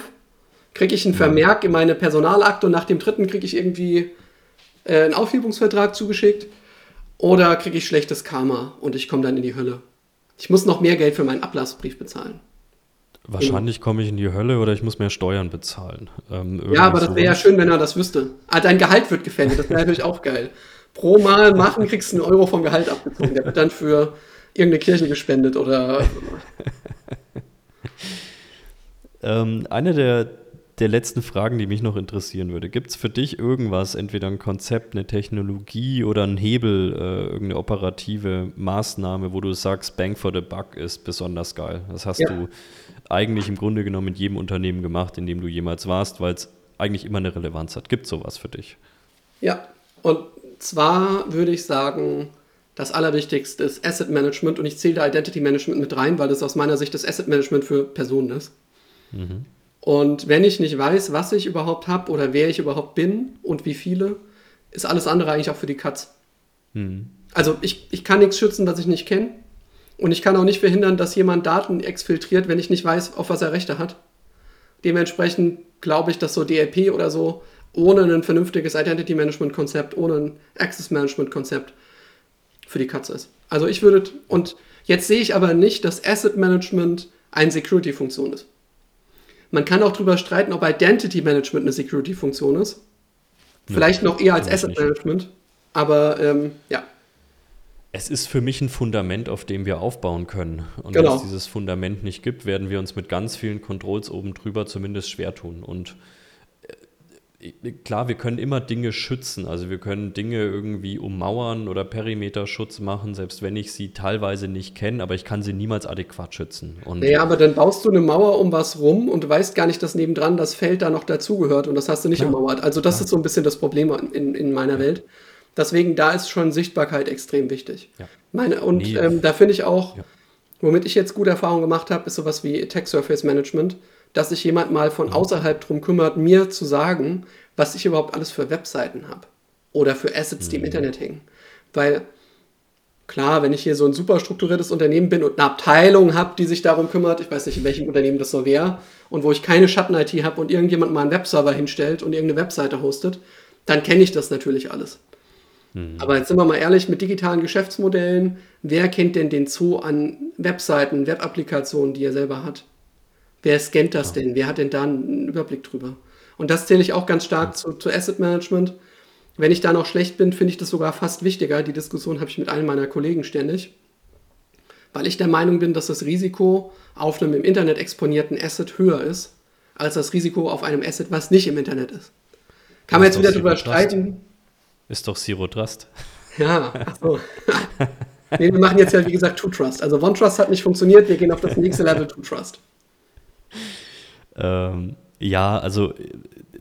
Kriege ich einen Vermerk in meine Personalakte und nach dem dritten kriege ich irgendwie äh, einen Aufhebungsvertrag zugeschickt? Oder kriege ich schlechtes Karma und ich komme dann in die Hölle? Ich muss noch mehr Geld für meinen Ablassbrief bezahlen. Wahrscheinlich komme ich in die Hölle oder ich muss mehr Steuern bezahlen. Ähm, ja, aber das wäre ja schön, wenn er das wüsste. Ah, dein Gehalt wird gefällt, das wäre natürlich auch geil. Pro Mal machen kriegst du einen Euro vom Gehalt abgezogen. Der wird dann für irgendeine Kirche gespendet oder. ähm, eine der, der letzten Fragen, die mich noch interessieren würde. Gibt es für dich irgendwas, entweder ein Konzept, eine Technologie oder ein Hebel, äh, irgendeine operative Maßnahme, wo du sagst, Bang for the Buck ist besonders geil? Das hast ja. du eigentlich im Grunde genommen in jedem Unternehmen gemacht, in dem du jemals warst, weil es eigentlich immer eine Relevanz hat. Gibt es sowas für dich? Ja, und zwar würde ich sagen, das Allerwichtigste ist Asset Management und ich zähle da Identity Management mit rein, weil das aus meiner Sicht das Asset Management für Personen ist. Mhm. Und wenn ich nicht weiß, was ich überhaupt habe oder wer ich überhaupt bin und wie viele, ist alles andere eigentlich auch für die Katz. Mhm. Also ich, ich kann nichts schützen, das ich nicht kenne. Und ich kann auch nicht verhindern, dass jemand Daten exfiltriert, wenn ich nicht weiß, auf was er Rechte hat. Dementsprechend glaube ich, dass so DLP oder so ohne ein vernünftiges Identity Management Konzept, ohne ein Access Management Konzept für die Katze ist. Also ich würde, und jetzt sehe ich aber nicht, dass Asset Management eine Security-Funktion ist. Man kann auch darüber streiten, ob Identity Management eine Security-Funktion ist. Vielleicht ja, noch eher als Asset Management. Aber ähm, ja, es ist für mich ein Fundament, auf dem wir aufbauen können. Und genau. wenn es dieses Fundament nicht gibt, werden wir uns mit ganz vielen Controls oben drüber zumindest schwer tun. Und äh, klar, wir können immer Dinge schützen. Also wir können Dinge irgendwie ummauern oder Perimeterschutz machen, selbst wenn ich sie teilweise nicht kenne, aber ich kann sie niemals adäquat schützen. Und naja, aber dann baust du eine Mauer um was rum und weißt gar nicht, dass nebendran das Feld da noch dazugehört und das hast du nicht ja. ummauert. Also das ja. ist so ein bisschen das Problem in, in meiner ja. Welt. Deswegen, da ist schon Sichtbarkeit extrem wichtig. Ja. Meine, und nee. ähm, da finde ich auch, ja. womit ich jetzt gute Erfahrungen gemacht habe, ist sowas wie Tech Surface Management, dass sich jemand mal von mhm. außerhalb drum kümmert, mir zu sagen, was ich überhaupt alles für Webseiten habe. oder für Assets, die im Internet hängen. Weil klar, wenn ich hier so ein super strukturiertes Unternehmen bin und eine Abteilung habe, die sich darum kümmert, ich weiß nicht, in welchem Unternehmen das so wäre, und wo ich keine Schatten-IT habe und irgendjemand mal einen Webserver hinstellt und irgendeine Webseite hostet, dann kenne ich das natürlich alles. Mhm. Aber jetzt sind wir mal ehrlich, mit digitalen Geschäftsmodellen, wer kennt denn den Zoo an Webseiten, Web-Applikationen, die er selber hat? Wer scannt das ja. denn? Wer hat denn da einen Überblick drüber? Und das zähle ich auch ganz stark zu, zu Asset Management. Wenn ich da noch schlecht bin, finde ich das sogar fast wichtiger. Die Diskussion habe ich mit allen meiner Kollegen ständig. Weil ich der Meinung bin, dass das Risiko auf einem im Internet exponierten Asset höher ist, als das Risiko auf einem Asset, was nicht im Internet ist. Kann man jetzt wieder darüber streiten. Ist doch Zero Trust. Ja, ach so. nee, wir machen jetzt ja, wie gesagt, Two Trust. Also One Trust hat nicht funktioniert, wir gehen auf das nächste Level Two Trust. Ähm, ja, also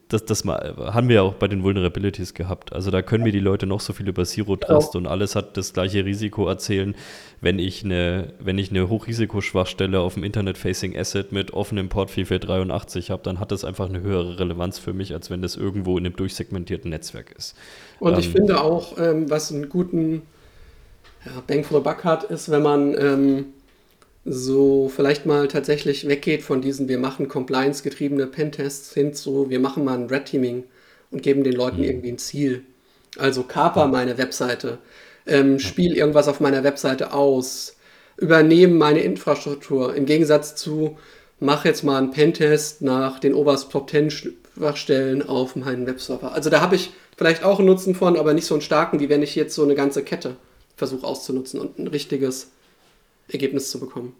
das, das haben wir ja auch bei den Vulnerabilities gehabt. Also da können wir die Leute noch so viel über Zero Trust genau. und alles hat das gleiche Risiko erzählen. Wenn ich eine, wenn ich eine Hochrisikoschwachstelle auf dem Internet-Facing Asset mit offenem Port 4483 habe, dann hat das einfach eine höhere Relevanz für mich, als wenn das irgendwo in einem durchsegmentierten Netzwerk ist. Und ähm, ich finde auch, ähm, was einen guten ja, Bang for the Buck hat, ist, wenn man ähm, so vielleicht mal tatsächlich weggeht von diesen, wir machen Compliance-getriebene Pentests hin zu, wir machen mal ein Red Teaming und geben den Leuten mhm. irgendwie ein Ziel. Also kaper meine Webseite, ähm, spiel irgendwas auf meiner Webseite aus, übernehmen meine Infrastruktur. Im Gegensatz zu, mach jetzt mal einen Pentest nach den oberst Top 10 Schwachstellen auf meinen Webserver. Also da habe ich vielleicht auch einen Nutzen von, aber nicht so einen starken, wie wenn ich jetzt so eine ganze Kette versuche auszunutzen und ein richtiges Ergebnis zu bekommen.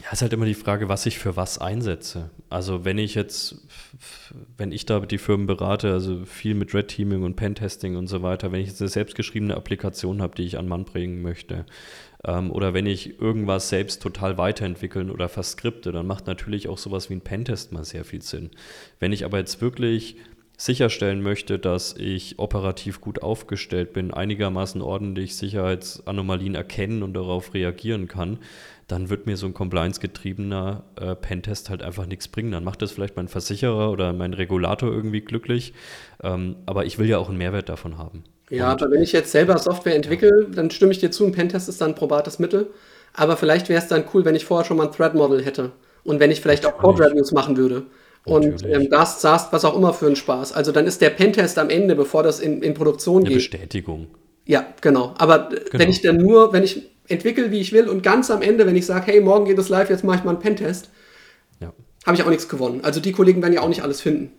Ja, ist halt immer die Frage, was ich für was einsetze. Also wenn ich jetzt, wenn ich da die Firmen berate, also viel mit Red Teaming und Pentesting und so weiter, wenn ich jetzt eine selbstgeschriebene Applikation habe, die ich an Mann bringen möchte, ähm, oder wenn ich irgendwas selbst total weiterentwickeln oder verskripte, dann macht natürlich auch sowas wie ein Pentest mal sehr viel Sinn. Wenn ich aber jetzt wirklich sicherstellen möchte, dass ich operativ gut aufgestellt bin, einigermaßen ordentlich Sicherheitsanomalien erkennen und darauf reagieren kann, dann wird mir so ein compliance-getriebener äh, Pentest halt einfach nichts bringen. Dann macht das vielleicht mein Versicherer oder mein Regulator irgendwie glücklich, ähm, aber ich will ja auch einen Mehrwert davon haben. Ja, und, aber wenn ich jetzt selber Software entwickle, dann stimme ich dir zu, ein Pentest ist dann ein probates Mittel. Aber vielleicht wäre es dann cool, wenn ich vorher schon mal ein Thread-Model hätte und wenn ich vielleicht auch Code-Reviews machen würde und ähm, das, das, was auch immer für ein Spaß. Also dann ist der Pentest am Ende, bevor das in, in Produktion Eine geht. Bestätigung. Ja, genau. Aber genau. wenn ich dann nur, wenn ich entwickle, wie ich will und ganz am Ende, wenn ich sage, hey, morgen geht es live, jetzt mache ich mal einen Pentest, ja. habe ich auch nichts gewonnen. Also die Kollegen werden ja auch nicht alles finden.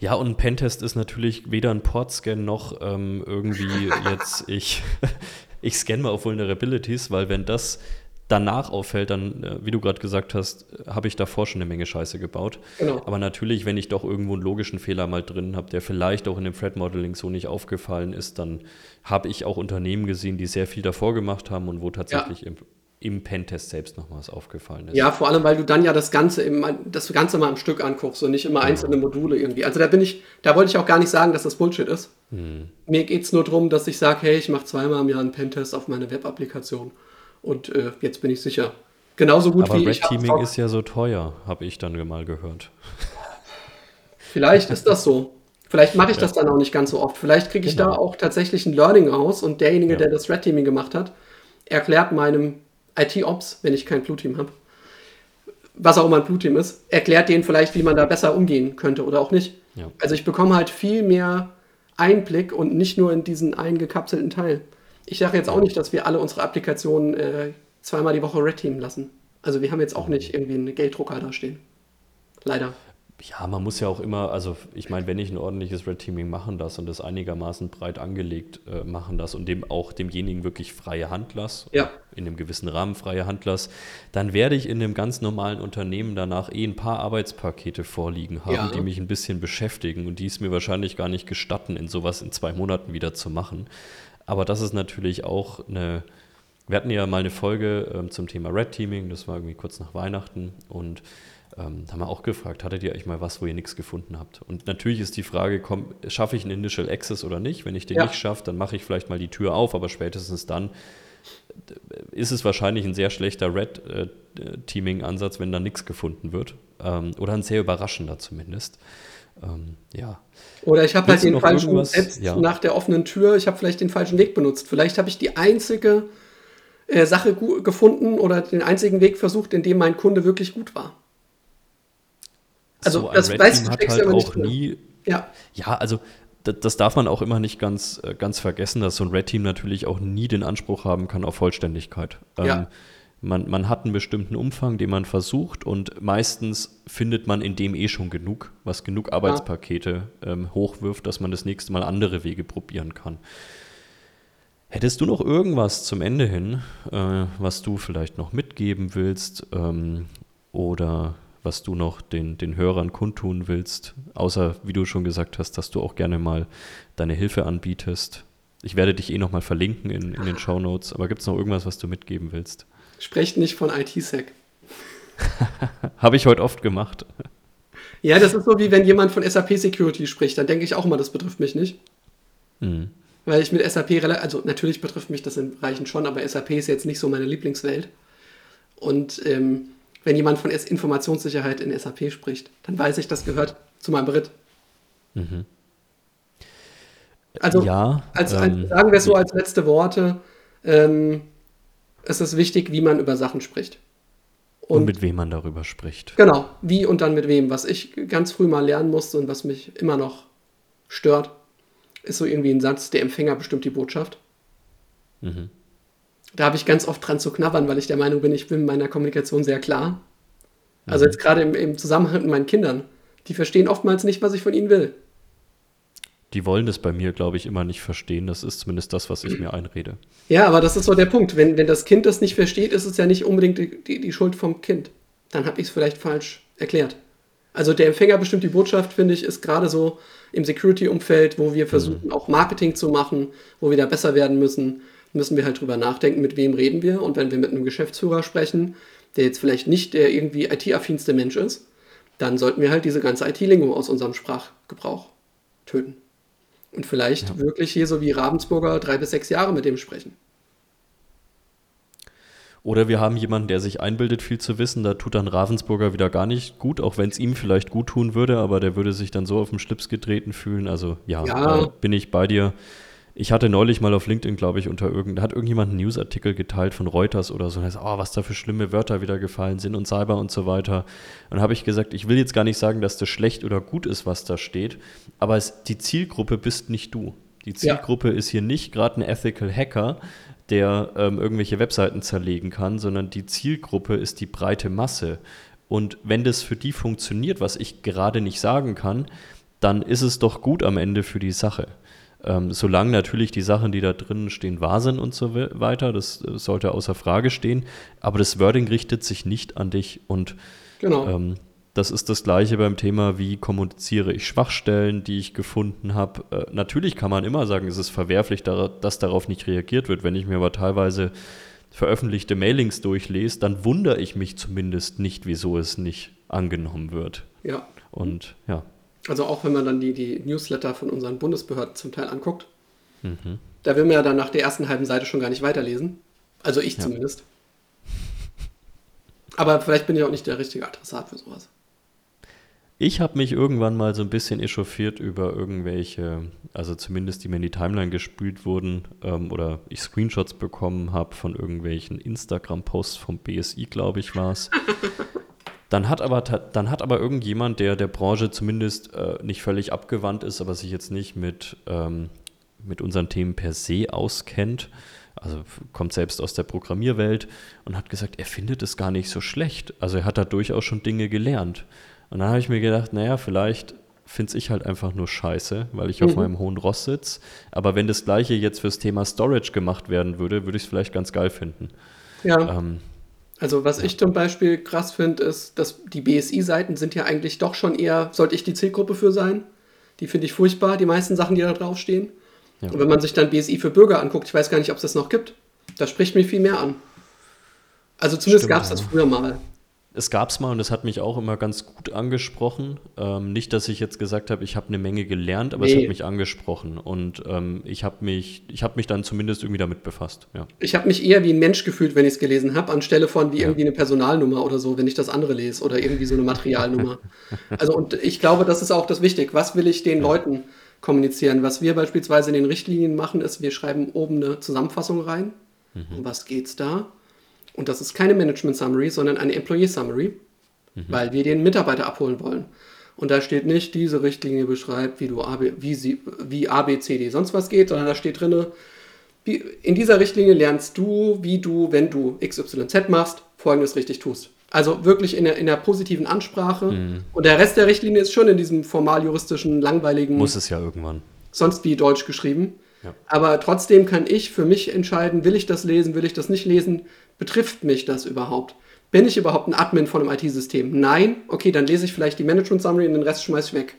Ja, und ein Pentest ist natürlich weder ein Portscan noch ähm, irgendwie jetzt ich, ich scanne mal auf Vulnerabilities, weil wenn das danach auffällt, dann, äh, wie du gerade gesagt hast, habe ich davor schon eine Menge Scheiße gebaut. Genau. Aber natürlich, wenn ich doch irgendwo einen logischen Fehler mal drin habe, der vielleicht auch in dem Thread Modeling so nicht aufgefallen ist, dann habe ich auch Unternehmen gesehen, die sehr viel davor gemacht haben und wo tatsächlich ja. im, im Pentest selbst noch was aufgefallen ist. Ja, vor allem, weil du dann ja das Ganze, im, das Ganze mal am Stück anguckst und nicht immer genau. einzelne Module irgendwie. Also da bin ich, da wollte ich auch gar nicht sagen, dass das Bullshit ist. Hm. Mir geht es nur darum, dass ich sage, hey, ich mache zweimal im Jahr einen Pentest auf meine Web-Applikation. Und äh, jetzt bin ich sicher. Genauso gut Aber wie Red ich. Teaming ist ja so teuer, habe ich dann mal gehört. Vielleicht ist das so. Vielleicht mache ich ja. das dann auch nicht ganz so oft. Vielleicht kriege ich genau. da auch tatsächlich ein Learning raus und derjenige, ja. der das Red Teaming gemacht hat, erklärt meinem IT-Ops, wenn ich kein Blue-Team habe, was auch immer ein Blue-Team ist, erklärt denen vielleicht, wie man da besser umgehen könnte oder auch nicht. Ja. Also ich bekomme halt viel mehr Einblick und nicht nur in diesen eingekapselten Teil. Ich sage jetzt auch nicht, dass wir alle unsere Applikationen äh, zweimal die Woche Red Team lassen. Also wir haben jetzt auch nicht irgendwie einen Gelddrucker da stehen. Leider. Ja, man muss ja auch immer, also ich meine, wenn ich ein ordentliches Red Teaming machen das und das einigermaßen breit angelegt äh, machen das und dem auch demjenigen wirklich freie Hand lasse, ja. in einem gewissen Rahmen freie Hand lasse, dann werde ich in einem ganz normalen Unternehmen danach eh ein paar Arbeitspakete vorliegen haben, ja. die mich ein bisschen beschäftigen und die es mir wahrscheinlich gar nicht gestatten, in sowas in zwei Monaten wieder zu machen. Aber das ist natürlich auch eine. Wir hatten ja mal eine Folge ähm, zum Thema Red Teaming, das war irgendwie kurz nach Weihnachten und ähm, da haben wir auch gefragt, hattet ihr euch mal was, wo ihr nichts gefunden habt? Und natürlich ist die Frage, komm, schaffe ich einen Initial Access oder nicht? Wenn ich den ja. nicht schaffe, dann mache ich vielleicht mal die Tür auf, aber spätestens dann ist es wahrscheinlich ein sehr schlechter Red äh, Teaming-Ansatz, wenn da nichts gefunden wird. ähm, oder ein sehr überraschender zumindest. Ähm, ja. Oder ich habe halt den falschen, selbst ja. nach der offenen Tür, ich habe vielleicht den falschen Weg benutzt. Vielleicht habe ich die einzige äh, Sache gefunden oder den einzigen Weg versucht, in dem mein Kunde wirklich gut war. Also so das weißt du hat halt auch nie. Ja. ja, also das darf man auch immer nicht ganz, äh, ganz vergessen, dass so ein Red Team natürlich auch nie den Anspruch haben kann auf Vollständigkeit. Ja. Ähm, man, man hat einen bestimmten Umfang, den man versucht und meistens findet man in dem eh schon genug, was genug Arbeitspakete ähm, hochwirft, dass man das nächste Mal andere Wege probieren kann. Hättest du noch irgendwas zum Ende hin, äh, was du vielleicht noch mitgeben willst ähm, oder was du noch den, den Hörern kundtun willst, außer wie du schon gesagt hast, dass du auch gerne mal deine Hilfe anbietest? Ich werde dich eh nochmal verlinken in, in den Show Notes, aber gibt es noch irgendwas, was du mitgeben willst? Sprecht nicht von IT-Sec. Habe ich heute oft gemacht. Ja, das ist so wie wenn jemand von SAP Security spricht, dann denke ich auch immer, das betrifft mich nicht. Mhm. Weil ich mit SAP, also natürlich betrifft mich das in Bereichen schon, aber SAP ist jetzt nicht so meine Lieblingswelt. Und ähm, wenn jemand von Informationssicherheit in SAP spricht, dann weiß ich, das gehört zu meinem Beritt. Mhm. Also, ja, als, ähm, sagen wir es so als letzte Worte, ähm, es ist wichtig, wie man über Sachen spricht. Und, und, mit wem man darüber spricht. Genau, wie und dann mit wem. Was ich ganz früh mal lernen musste und was mich immer noch stört, ist so irgendwie ein Satz, der Empfänger bestimmt die Botschaft. Mhm. Da habe ich ganz oft dran zu knabbern, weil ich der Meinung bin, ich bin in meiner Kommunikation sehr klar. Also mhm. jetzt gerade im, im Zusammenhang mit meinen Kindern. Die verstehen oftmals nicht, was ich von ihnen will die wollen das bei mir, glaube ich, immer nicht verstehen. Das ist zumindest das, was ich mir einrede. Ja, aber das ist so der Punkt. Wenn, wenn das Kind das nicht versteht, ist es ja nicht unbedingt die, die, die Schuld vom Kind. Dann habe ich es vielleicht falsch erklärt. Also der Empfänger bestimmt die Botschaft, finde ich, ist gerade so im Security-Umfeld, wo wir versuchen, mhm. auch Marketing zu machen, wo wir da besser werden müssen, müssen wir halt drüber nachdenken, mit wem reden wir. Und wenn wir mit einem Geschäftsführer sprechen, der jetzt vielleicht nicht der irgendwie IT-affinste Mensch ist, dann sollten wir halt diese ganze IT-Lingo aus unserem Sprachgebrauch töten. Und vielleicht ja. wirklich hier so wie Ravensburger drei bis sechs Jahre mit dem sprechen. Oder wir haben jemanden, der sich einbildet, viel zu wissen, da tut dann Ravensburger wieder gar nicht gut, auch wenn es ihm vielleicht gut tun würde, aber der würde sich dann so auf den Schlips getreten fühlen. Also ja, ja. bin ich bei dir. Ich hatte neulich mal auf LinkedIn, glaube ich, unter irgend, hat irgendjemand einen Newsartikel geteilt von Reuters oder so, und heißt, oh, was da für schlimme Wörter wieder gefallen sind und Cyber und so weiter. Und habe ich gesagt, ich will jetzt gar nicht sagen, dass das schlecht oder gut ist, was da steht, aber es, die Zielgruppe bist nicht du. Die Zielgruppe ja. ist hier nicht gerade ein Ethical Hacker, der ähm, irgendwelche Webseiten zerlegen kann, sondern die Zielgruppe ist die breite Masse. Und wenn das für die funktioniert, was ich gerade nicht sagen kann, dann ist es doch gut am Ende für die Sache. Ähm, solange natürlich die Sachen, die da drin stehen, wahr sind und so weiter, das äh, sollte außer Frage stehen. Aber das Wording richtet sich nicht an dich. Und genau. ähm, das ist das Gleiche beim Thema, wie kommuniziere ich Schwachstellen, die ich gefunden habe. Äh, natürlich kann man immer sagen, es ist verwerflich, dass darauf nicht reagiert wird. Wenn ich mir aber teilweise veröffentlichte Mailings durchlese, dann wundere ich mich zumindest nicht, wieso es nicht angenommen wird. Ja. Und ja. Also auch wenn man dann die, die Newsletter von unseren Bundesbehörden zum Teil anguckt, mhm. da will man ja dann nach der ersten halben Seite schon gar nicht weiterlesen. Also ich ja. zumindest. Aber vielleicht bin ich auch nicht der richtige Adressat für sowas. Ich habe mich irgendwann mal so ein bisschen echauffiert über irgendwelche, also zumindest die mir in die Timeline gespült wurden ähm, oder ich Screenshots bekommen habe von irgendwelchen Instagram-Posts vom BSI, glaube ich, war es. Dann hat aber, dann hat aber irgendjemand, der der Branche zumindest äh, nicht völlig abgewandt ist, aber sich jetzt nicht mit, ähm, mit unseren Themen per se auskennt, also kommt selbst aus der Programmierwelt und hat gesagt, er findet es gar nicht so schlecht. Also er hat da durchaus schon Dinge gelernt. Und dann habe ich mir gedacht, naja, vielleicht finde ich halt einfach nur scheiße, weil ich mhm. auf meinem hohen Ross sitze. Aber wenn das gleiche jetzt fürs Thema Storage gemacht werden würde, würde ich es vielleicht ganz geil finden. Ja. Ähm, also was ja. ich zum Beispiel krass finde, ist, dass die BSI-Seiten sind ja eigentlich doch schon eher, sollte ich die Zielgruppe für sein? Die finde ich furchtbar, die meisten Sachen, die da draufstehen. Ja. Und wenn man sich dann BSI für Bürger anguckt, ich weiß gar nicht, ob es das noch gibt, das spricht mich viel mehr an. Also zumindest gab es das früher mal. Es gab es mal und es hat mich auch immer ganz gut angesprochen. Ähm, nicht, dass ich jetzt gesagt habe, ich habe eine Menge gelernt, aber nee. es hat mich angesprochen und ähm, ich habe mich, hab mich dann zumindest irgendwie damit befasst. Ja. Ich habe mich eher wie ein Mensch gefühlt, wenn ich es gelesen habe, anstelle von wie ja. irgendwie eine Personalnummer oder so, wenn ich das andere lese oder irgendwie so eine Materialnummer. also und ich glaube, das ist auch das Wichtig. Was will ich den ja. Leuten kommunizieren? Was wir beispielsweise in den Richtlinien machen, ist, wir schreiben oben eine Zusammenfassung rein. Mhm. Um was geht's da? Und das ist keine Management Summary, sondern eine Employee Summary, mhm. weil wir den Mitarbeiter abholen wollen. Und da steht nicht, diese Richtlinie beschreibt, wie du AB, wie, sie, wie A, B, C, D sonst was geht, sondern da steht drin, in dieser Richtlinie lernst du, wie du, wenn du XYZ machst, folgendes richtig tust. Also wirklich in der, in der positiven Ansprache. Mhm. Und der Rest der Richtlinie ist schon in diesem formal juristischen, langweiligen. Muss es ja irgendwann. Sonst wie Deutsch geschrieben. Ja. Aber trotzdem kann ich für mich entscheiden, will ich das lesen, will ich das nicht lesen, betrifft mich das überhaupt? Bin ich überhaupt ein Admin von einem IT-System? Nein? Okay, dann lese ich vielleicht die Management Summary und den Rest schmeiße ich weg.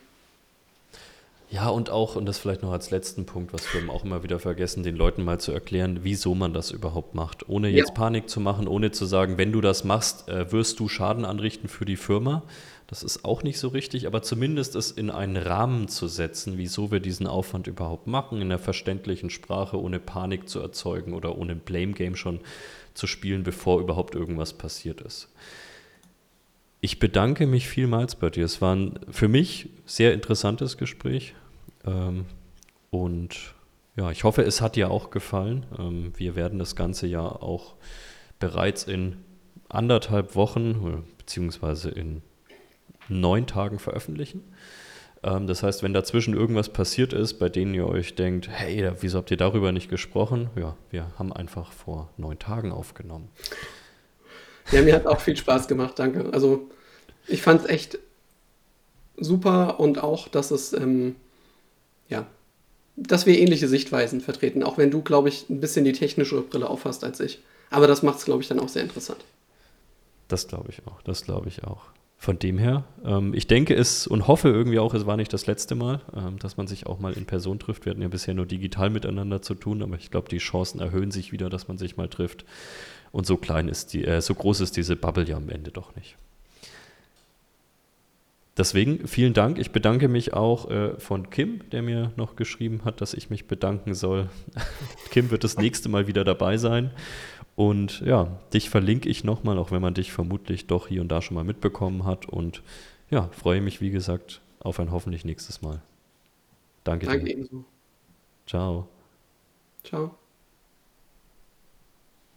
Ja, und auch, und das vielleicht noch als letzten Punkt, was wir auch immer wieder vergessen, den Leuten mal zu erklären, wieso man das überhaupt macht. Ohne jetzt ja. Panik zu machen, ohne zu sagen, wenn du das machst, äh, wirst du Schaden anrichten für die Firma. Das ist auch nicht so richtig, aber zumindest es in einen Rahmen zu setzen, wieso wir diesen Aufwand überhaupt machen, in einer verständlichen Sprache, ohne Panik zu erzeugen oder ohne Blame Game schon zu spielen, bevor überhaupt irgendwas passiert ist. Ich bedanke mich vielmals bei dir. Es war ein für mich sehr interessantes Gespräch. Ähm, und ja, ich hoffe, es hat dir auch gefallen. Ähm, wir werden das Ganze ja auch bereits in anderthalb Wochen beziehungsweise in neun Tagen veröffentlichen. Ähm, das heißt, wenn dazwischen irgendwas passiert ist, bei denen ihr euch denkt, hey, wieso habt ihr darüber nicht gesprochen? Ja, wir haben einfach vor neun Tagen aufgenommen. Ja, mir hat auch viel Spaß gemacht, danke. Also ich fand es echt super und auch, dass es, ähm, ja, dass wir ähnliche Sichtweisen vertreten, auch wenn du, glaube ich, ein bisschen die technische Brille aufhast als ich. Aber das macht es, glaube ich, dann auch sehr interessant. Das glaube ich auch, das glaube ich auch. Von dem her, ähm, ich denke es und hoffe irgendwie auch, es war nicht das letzte Mal, ähm, dass man sich auch mal in Person trifft. Wir hatten ja bisher nur digital miteinander zu tun, aber ich glaube, die Chancen erhöhen sich wieder, dass man sich mal trifft. Und so klein ist die, äh, so groß ist diese Bubble ja am Ende doch nicht. Deswegen vielen Dank. Ich bedanke mich auch äh, von Kim, der mir noch geschrieben hat, dass ich mich bedanken soll. Kim wird das nächste Mal wieder dabei sein. Und ja, dich verlinke ich nochmal, auch wenn man dich vermutlich doch hier und da schon mal mitbekommen hat. Und ja, freue mich, wie gesagt, auf ein hoffentlich nächstes Mal. Danke, Danke dir. Ebenso. Ciao. Ciao.